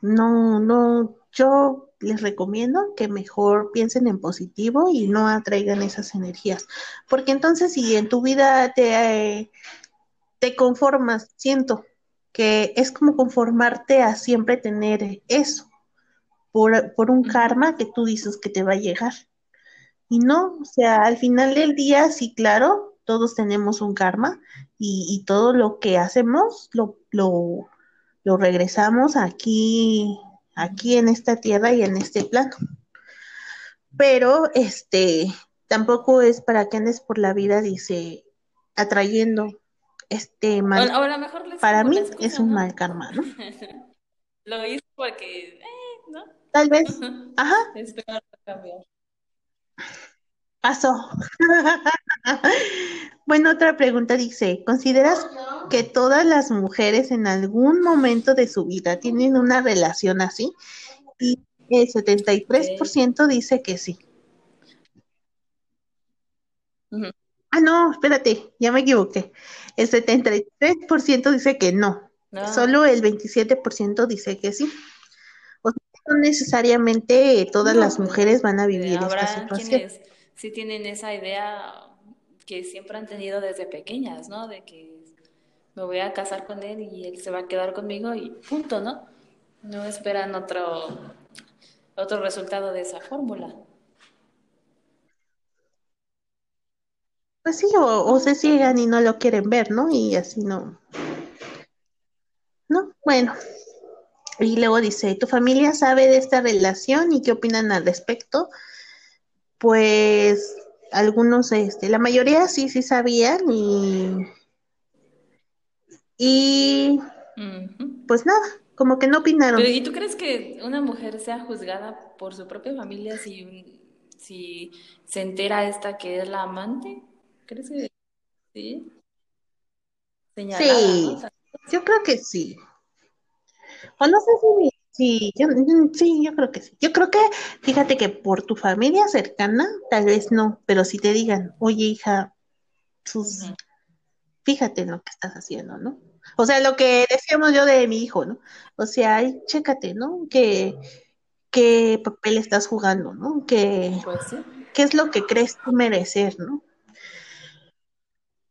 no, no, yo les recomiendo que mejor piensen en positivo y no atraigan esas energías. Porque entonces si en tu vida te, te conformas, siento, que es como conformarte a siempre tener eso, por, por un karma que tú dices que te va a llegar. Y no, o sea, al final del día, sí, claro, todos tenemos un karma y, y todo lo que hacemos lo, lo, lo regresamos aquí, aquí en esta tierra y en este plano. Pero este tampoco es para que andes por la vida, dice, atrayendo este mal. O, o mejor para mí excusa, es un ¿no? mal karma, ¿no? *laughs* Lo hice porque, eh, ¿no? Tal vez, *laughs* ajá, cambiar. Pasó. Bueno, otra pregunta dice, ¿consideras que todas las mujeres en algún momento de su vida tienen una relación así? Y el 73% dice que sí. Ah, no, espérate, ya me equivoqué. El 73% dice que no. No. Solo el 27% dice que sí. O sea, no necesariamente todas No, las mujeres van a vivir esta situación. Sí tienen esa idea que siempre han tenido desde pequeñas, ¿no? De que me voy a casar con él y él se va a quedar conmigo y punto, ¿no? No esperan otro, otro resultado de esa fórmula. Pues sí, o, o se ciegan y no lo quieren ver, ¿no? Y así no, ¿no? Bueno, y luego dice, ¿tu familia sabe de esta relación y qué opinan al respecto? Pues algunos, este, la mayoría sí, sí sabían y, y pues nada, como que no opinaron. Pero, ¿y tú crees que una mujer sea juzgada por su propia familia si, si se entera esta que es la amante? ¿Crees que sí? Señalada, Sí, ¿no? yo creo que sí. O no sé si, sí, yo, mm, sí, yo creo que sí. Yo creo que, fíjate que por tu familia cercana, tal vez no, pero si te digan, oye, hija, sus, fíjate en lo que estás haciendo, ¿no? O sea, lo que decíamos yo de mi hijo, ¿no? O sea, ay, chécate, ¿no? Que, qué papel estás jugando, ¿no? Que, Pues sí. qué es lo que crees tú merecer, ¿no?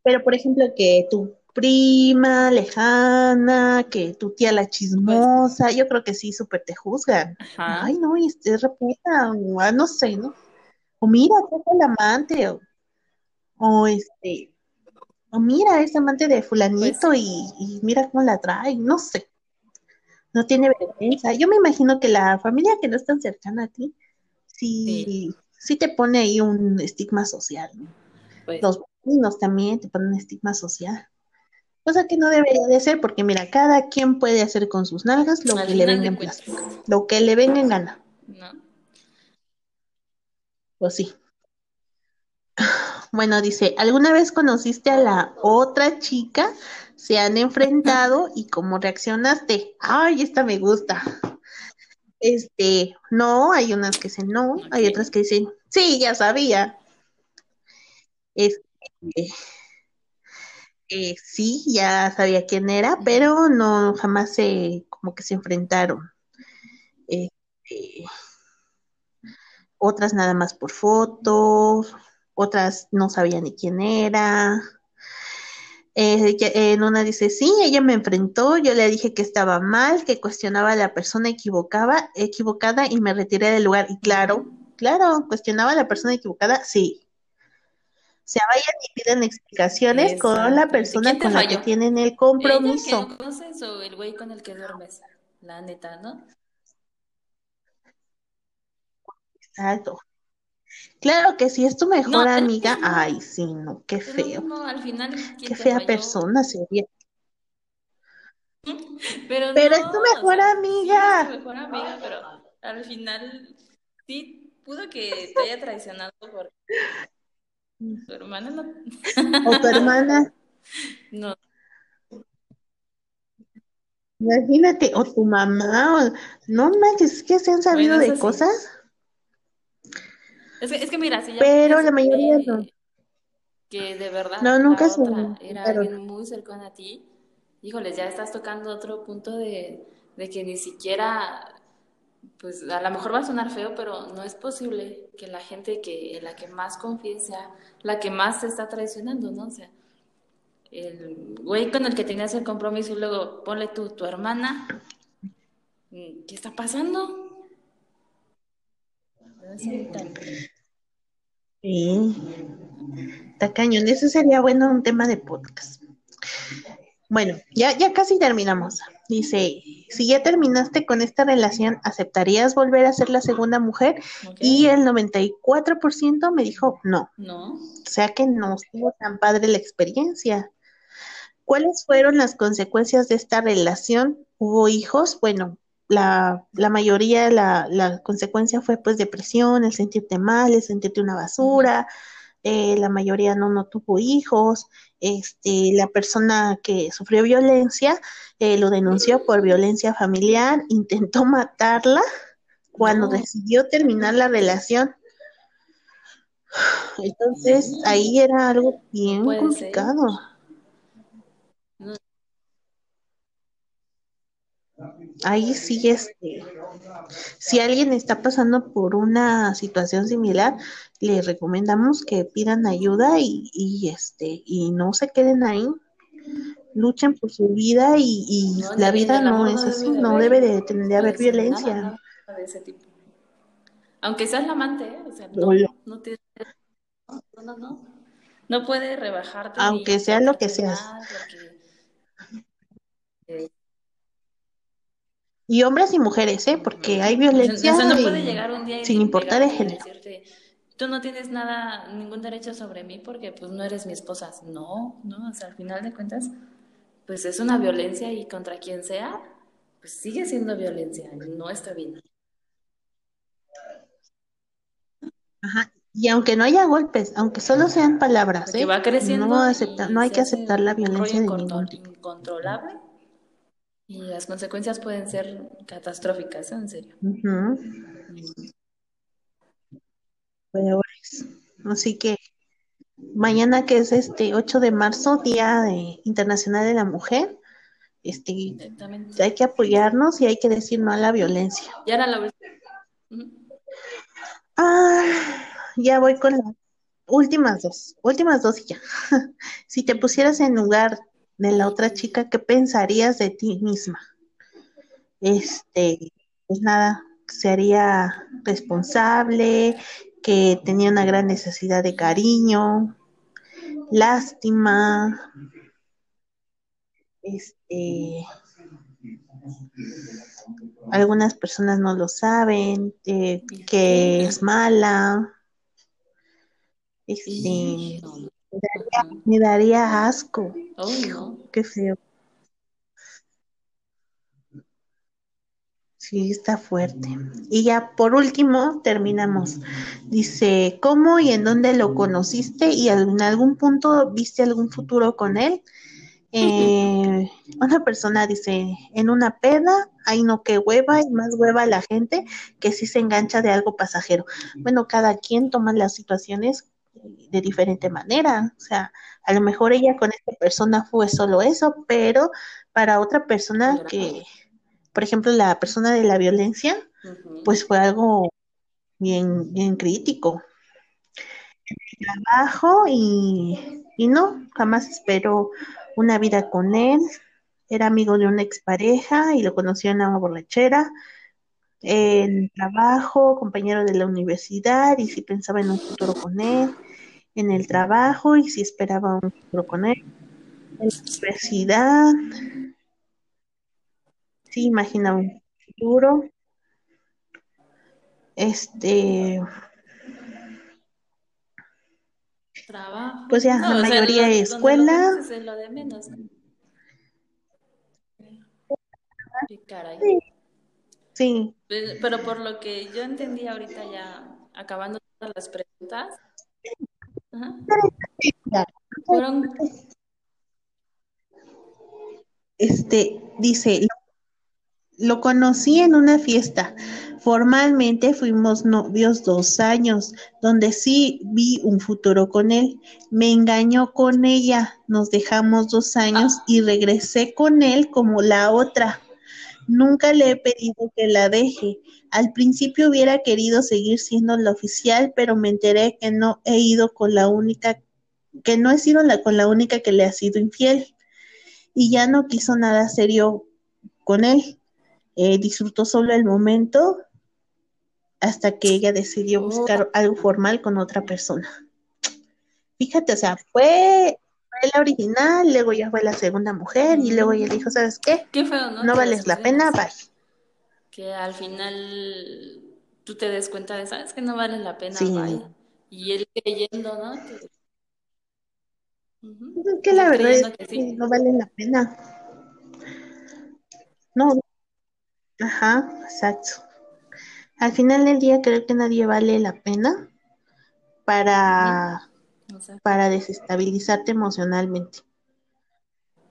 Pero, por ejemplo, que tu prima lejana, que tu tía la Pues chismosa, yo creo que sí, súper te juzgan. Ajá. Ay, no, y es reputa, o ah, no sé, ¿no? O mira, es el amante, o, o este, o mira, es amante de Pues fulanito sí. y, y mira cómo la trae, no sé, no tiene vergüenza. Yo me imagino que la familia que no es tan cercana a ti, Sí. sí, sí te pone ahí un estigma social, ¿no? Pues Los vecinos también te ponen un estigma social. Cosa que no debería de ser, porque mira, cada quien puede hacer con sus nalgas lo al que le venga en plazo, lo que le venga en gana. ¿no? Pues sí. Bueno, dice, ¿alguna vez conociste a la otra chica? Se han enfrentado *laughs* y cómo reaccionaste. Ay, esta me gusta. Este, no, hay unas que dicen no, hay otras que dicen, sí, ya sabía. Este, eh, sí, ya sabía quién era, pero no, jamás se, como que se enfrentaron. Este, otras nada más por fotos, otras no sabía ni quién era. Eh, ya- en una dice, sí, ella me enfrentó, yo le dije que estaba mal, que cuestionaba a la persona equivocada, equivocada y me retiré del lugar. Y claro, claro, cuestionaba a la persona equivocada, sí. Sea, vayan y piden explicaciones con la persona ¿Quién te con la que falló? tienen el ¿Ella que compromiso. no conoces o el güey con el que duermes? La neta, ¿no? Exacto. Claro que si es tu No, mejor lo amiga, mismo. ay, sí, no, qué feo, mismo al final qué fea falló. persona sería. *laughs* Pero Pero es tu no, o mejor sea, sí es tu amiga. mejor amiga, pero al final sí pudo que te haya traicionado por tu hermana, ¿no? O tu hermana, *laughs* No, imagínate, o tu mamá, o no manches, es que se han sabido bueno, de sí. cosas, Es que, es que mira, si ya pero la mayoría no. ver que de verdad No, nunca se era alguien muy cercano a ti, híjoles, ya estás tocando otro punto de, de que ni siquiera, pues a lo mejor va a sonar feo, pero no es posible que la gente que la que más confíes sea la que más te está traicionando, ¿no? O sea, el güey con el que tenías el compromiso y luego ponle tú, tu hermana. ¿Qué está pasando? Sí, está cañón. Ese sería bueno un tema de podcast. Bueno, ya, ya casi terminamos. Dice, si ya terminaste con esta relación, ¿aceptarías volver a ser la segunda mujer? Y el 94% me dijo no. No. O sea que no estuvo tan padre la experiencia. ¿Cuáles fueron las consecuencias de esta relación? ¿Hubo hijos? Bueno, la, la mayoría, la, la, consecuencia fue pues depresión, el sentirte mal, el sentirte una basura. Eh, la mayoría no, no tuvo hijos. Este, la persona que sufrió violencia eh, lo denunció por violencia familiar, *laughs* intentó matarla cuando decidió terminar la relación. *sighs* Entonces, ahí era algo bien complicado. ahí sí, este, si alguien está pasando por una situación similar, le recomendamos que pidan ayuda y, este, y no se queden ahí, luchen por su vida y, la vida no es así, no debe de, tener, de haber violencia. Aunque seas la amante, ¿eh? o sea, no, no, no, no, no, puede rebajarte. Aunque sea lo que seas. Y hombres y mujeres, ¿eh? Porque hay violencia. no puede llegar un día sin importar el género. Tú no tienes nada, ningún derecho sobre mí porque pues no eres mi esposa. No, no, o sea, al final de cuentas, pues es una violencia y contra quien sea, pues sigue siendo violencia, no está bien. Ajá. Y aunque no haya golpes, aunque solo sean palabras, ¿eh? va creciendo no, acepta, no hay que aceptar la violencia de ningún tipo. Incontrolable y las consecuencias pueden ser catastróficas, en serio. Así que mañana que es este 8 de marzo, Día Internacional de la Mujer, este, hay que apoyarnos y hay que decir no a la violencia. Ya era la Ah, ya voy con las últimas dos, últimas dos y ya. *laughs* si te pusieras en lugar de la otra chica, ¿qué pensarías de ti misma? Este, pues nada, sería responsable, que tenía una gran necesidad de cariño, lástima, este, algunas personas no lo saben, eh, que es mala, este, me daría, asco. Qué feo. Sí, está fuerte. Y ya por último terminamos. Dice, ¿cómo y en dónde lo conociste y en algún punto viste algún futuro con él? Eh, una persona dice, en una peda, hay no que hueva y más hueva la gente que sí se engancha de algo pasajero. Bueno, cada quien toma las situaciones de diferente manera. O sea, a lo mejor ella con esta persona fue solo eso, pero para otra persona que, por ejemplo, la persona de la violencia, pues fue algo bien, bien crítico. trabajo y, y no, jamás espero una vida con él. Era amigo de una expareja y lo conoció en una borrachera. En trabajo, compañero de la universidad y si pensaba en un futuro con él en el trabajo y si esperaba un futuro con él. En la universidad, sí imaginaba un futuro. Este. Trabajo. Pues ya, la mayoría de escuela. lo de menos. Sí. Pero por lo que yo entendí ahorita ya, acabando todas las preguntas, este, dice, lo conocí en una fiesta. Formalmente fuimos novios dos años, donde sí vi un futuro con él. Me engañó con ella, nos dejamos dos años y regresé con él como la otra. Nunca le he pedido que la deje. Al principio hubiera querido seguir siendo la oficial, pero me enteré que no he ido con la única que no he sido la, con la única que le ha sido infiel y ya no quiso nada serio con él. Eh, disfrutó solo el momento hasta que ella decidió buscar algo formal con otra persona. Fíjate, o sea, fue, la original, luego ya fue la segunda mujer y luego ella dijo, ¿sabes qué? Qué feo, ¿no? No vales la pena, bye. Que al final tú te des cuenta de, ¿sabes que no vale la pena, bye? Y él creyendo, ¿no? Que, la verdad es que, no vale la pena. No. Ajá, exacto. Al final del día creo que nadie vale la pena para, para desestabilizarte emocionalmente.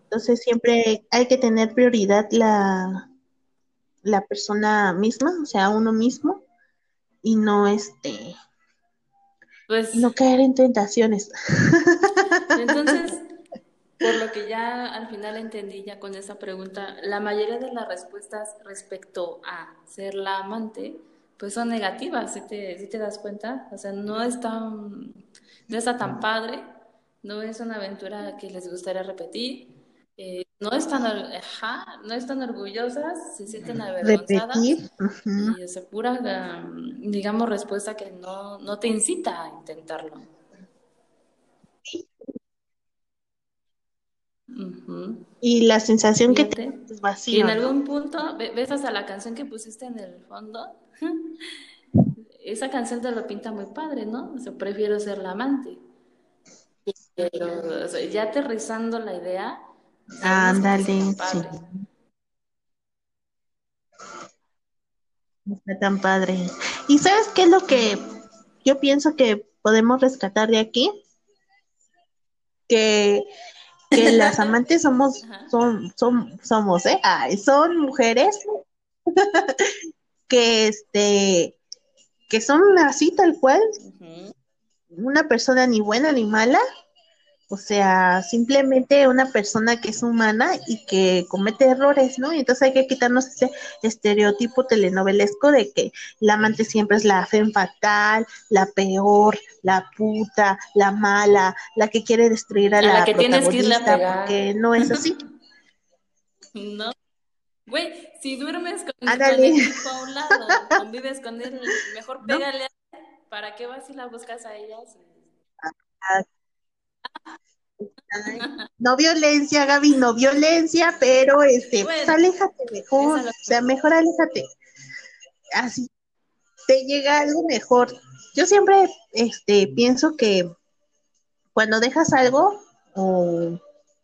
Entonces siempre hay que tener prioridad la, la persona misma, o sea, uno mismo, y no este pues no caer en tentaciones. *laughs* Entonces, por lo que ya al final entendí ya con esa pregunta, la mayoría de las respuestas respecto a ser la amante pues son negativas, si te, te das cuenta, o sea, no es tan, no está tan padre, no es una aventura que les gustaría repetir, eh, no están, ajá, no están orgullosas, se sienten avergonzadas y es pura, digamos, respuesta que no, no te incita a intentarlo. Y la sensación que te es vacío. Y en algún punto, ves hasta la canción que pusiste en el fondo, *laughs* esa canción te lo pinta muy padre, ¿no? O sea, prefiero ser la amante. Pero ya aterrizando la idea. Ándale, sí. Está tan padre. ¿Y sabes qué es lo que yo pienso que podemos rescatar de aquí? Que, que *laughs* las amantes somos, son, son, somos, ¿eh? son mujeres *laughs* que este que son así tal cual, una persona ni buena ni mala, o sea, simplemente una persona que es humana y que comete errores, ¿no? Y entonces hay que quitarnos ese estereotipo telenovelesco de que la amante siempre es la fe fatal, la peor, la puta, la mala, la que quiere destruir a, la, que protagonista, porque no es así. *laughs* no. Güey, si duermes con, el hijo a un lado, *laughs* convives con él, mejor pégale a ¿Para qué vas y la buscas a ellas? No violencia, Gaby, no violencia, pero este, pues aléjate mejor, o sea, mejor aléjate. Así te llega algo mejor. Yo siempre este, pienso que cuando dejas algo o,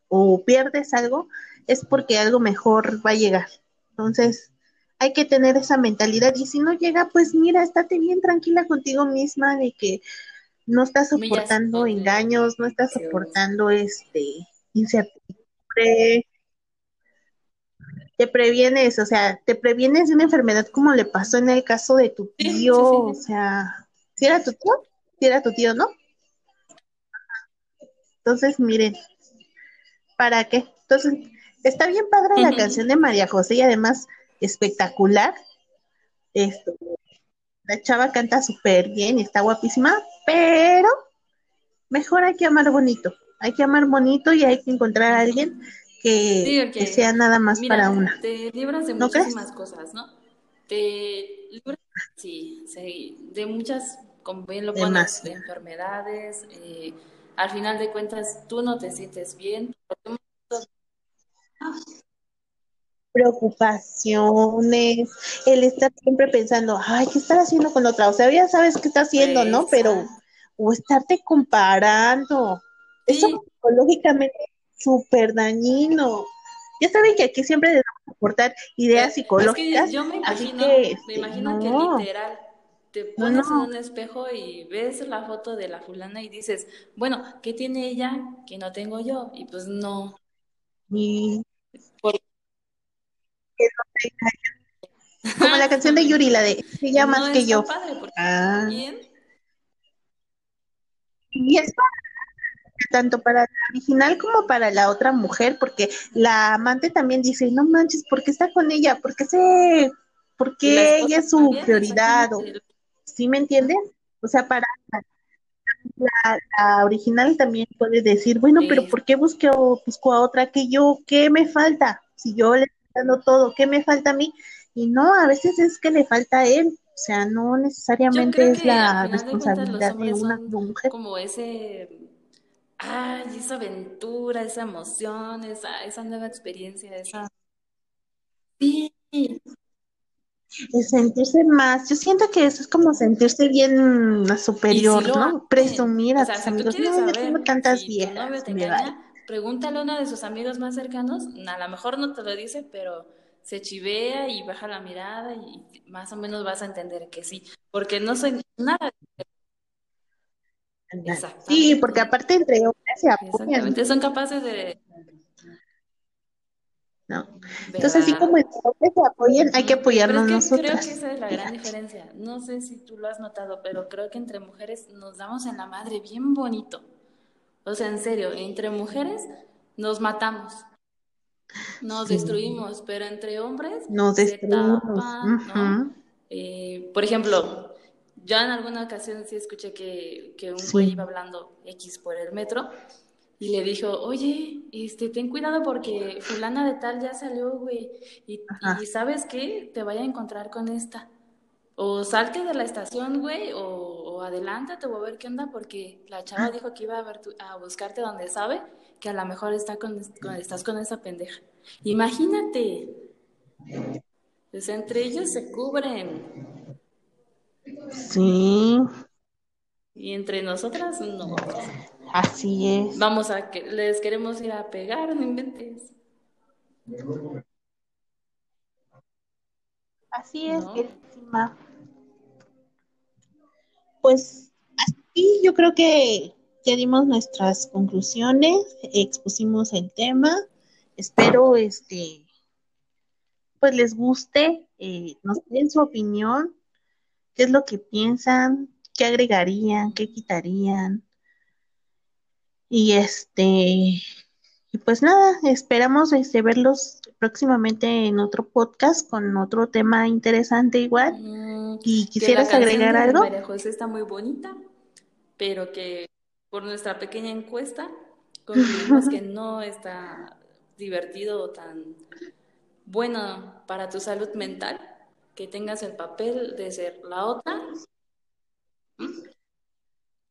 o pierdes algo, es porque algo mejor va a llegar. Entonces, hay que tener esa mentalidad y si no llega, pues mira, estate bien tranquila contigo misma de que no estás soportando engaños, no estás soportando este incertidumbre. Te previenes, o sea, te previenes de una enfermedad como le pasó en el caso de tu tío, o sea, si era tu tío, si era tu tío, ¿no? Entonces, miren, ¿para qué? Entonces, está bien padre la canción de María José y además espectacular. Esto, la chava canta súper bien y está guapísima, pero mejor hay que amar bonito. Hay que amar bonito y hay que encontrar a alguien que, sea nada más para una. Te libras de muchísimas cosas, ¿no? Te libras, sí, de muchas, como bien lo pones, de enfermedades. Eh, al final de cuentas, tú no te sientes bien preocupaciones, el estar siempre pensando, ay, ¿qué estar haciendo con otra? O sea, ya sabes qué está haciendo, ¿no? Pero, o estarte comparando. Eso psicológicamente súper dañino. Ya saben que aquí siempre debemos aportar ideas psicológicas. yo me imagino, me este, imagino que literal te pones en un espejo y ves la foto de la fulana y dices, bueno, ¿qué tiene ella que no tengo yo? Y pues no. Y... Como la canción de *laughs* Yuri, la de ella más que yo. Ah. Y es tanto para la original como para la otra mujer, porque la amante también dice, no manches, ¿por qué está con ella? ¿Por qué se, porque ella es su prioridad? O, ¿Sí me entiendes? O sea, para la, la original también puede decir, bueno, pero ¿por qué busco, busco a otra que yo? ¿Qué me falta? Si yo le estoy dando todo, ¿qué me falta a mí? Y no, a veces es que le falta a él. O sea, no necesariamente es la de cuentas responsabilidad de una mujer. como ese, ay, esa aventura, esa emoción, esa, esa nueva experiencia, esa... Sí, Es sentirse más, yo siento que eso es como sentirse bien si superior, ¿no? Presumir o a sea, tus si amigos, no, yo tengo saber tantas si viejas, me vale. engaña, pregúntale a uno de sus amigos más cercanos, a lo mejor no te lo dice, pero se chivea y baja la mirada y más o menos vas a entender que sí, porque no soy nada Sí, porque aparte entre hombres se apoyan, exactamente, son capaces de, ¿no? Entonces, así como entre hombres se apoyan, hay que Ujú, Pero es apoyarnos creo que esa es la gran diferencia. No sé si tú lo has notado, pero creo que entre mujeres nos damos en la madre bien bonito. O sea, en serio, entre mujeres nos matamos, nos Sí, destruimos, pero entre hombres nos se destruimos. tapan, ¿no? ujú, Eh, por ejemplo, yo en alguna ocasión sí escuché que, que un güey Sí, iba hablando X por el metro y le dijo, oye, este, ten cuidado porque fulana de tal ya salió, güey, y, ¿sabes qué? Te vaya a encontrar con esta. O salte de la estación, güey, o, o adelántate o a ver qué onda, porque la chava dijo que iba a, ver tu- a buscarte donde sabe que a lo mejor está con, con- estás con esa pendeja. Imagínate, pues entre ellos se cubren sí, y entre nosotras no. así es, Vamos a que les queremos ir a pegar, no inventes, así es, ¿no? Pues así yo creo que ya dimos nuestras conclusiones, expusimos el tema. Espero este pues les guste, eh, nos den su opinión, qué es lo que piensan, qué agregarían, qué quitarían. Y este, y pues nada, esperamos este, verlos próximamente en otro podcast con otro tema interesante igual. Mm, ¿Y que la quisieras agregar algo? María José está muy bonita, pero que por nuestra pequeña encuesta concluimos que *laughs* no está divertido o tan bueno para tu salud mental que tengas el papel de ser la otra.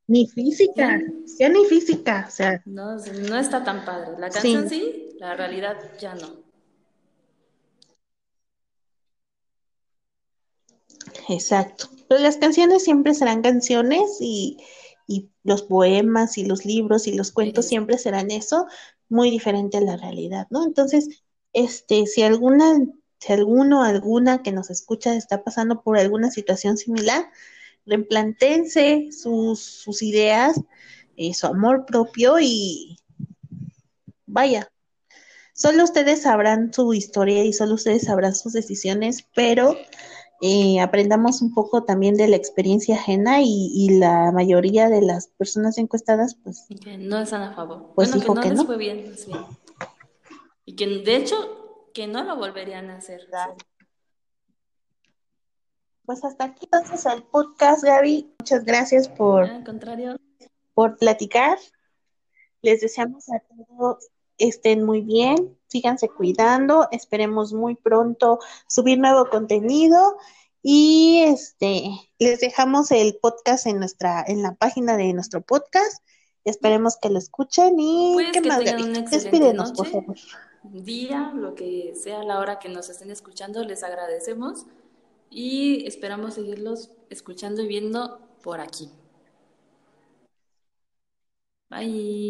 Ni física, ya ni física, o sea, no, no está tan padre. La canción sí, sí, la realidad ya no. exacto. Pero las canciones siempre serán canciones y, y los poemas y los libros y los cuentos siempre serán eso, muy diferente a la realidad, ¿no? Entonces, este, si alguna, si alguno, alguna que nos escucha está pasando por alguna situación similar, replantéense sus, sus ideas, eh, su amor propio y vaya, solo ustedes sabrán su historia y solo ustedes sabrán sus decisiones, pero eh, aprendamos un poco también de la experiencia ajena y, y la mayoría de las personas encuestadas, pues, no están a favor. pues Bueno, que no que les fue bien, bien. Y que de hecho, que no lo volverían a hacer. Pues hasta aquí entonces el podcast, Gaby. Muchas gracias por, Al contrario, por platicar. Les deseamos a todos estén muy bien, síganse cuidando, esperemos muy pronto subir nuevo contenido y este les dejamos el podcast en nuestra en la página de nuestro podcast. Esperemos que lo escuchen y pues que más, tengan Gaby. una excelente Despídenos, por favor. Día, lo que sea la hora que nos estén escuchando, les agradecemos y esperamos seguirlos escuchando y viendo por aquí. Bye.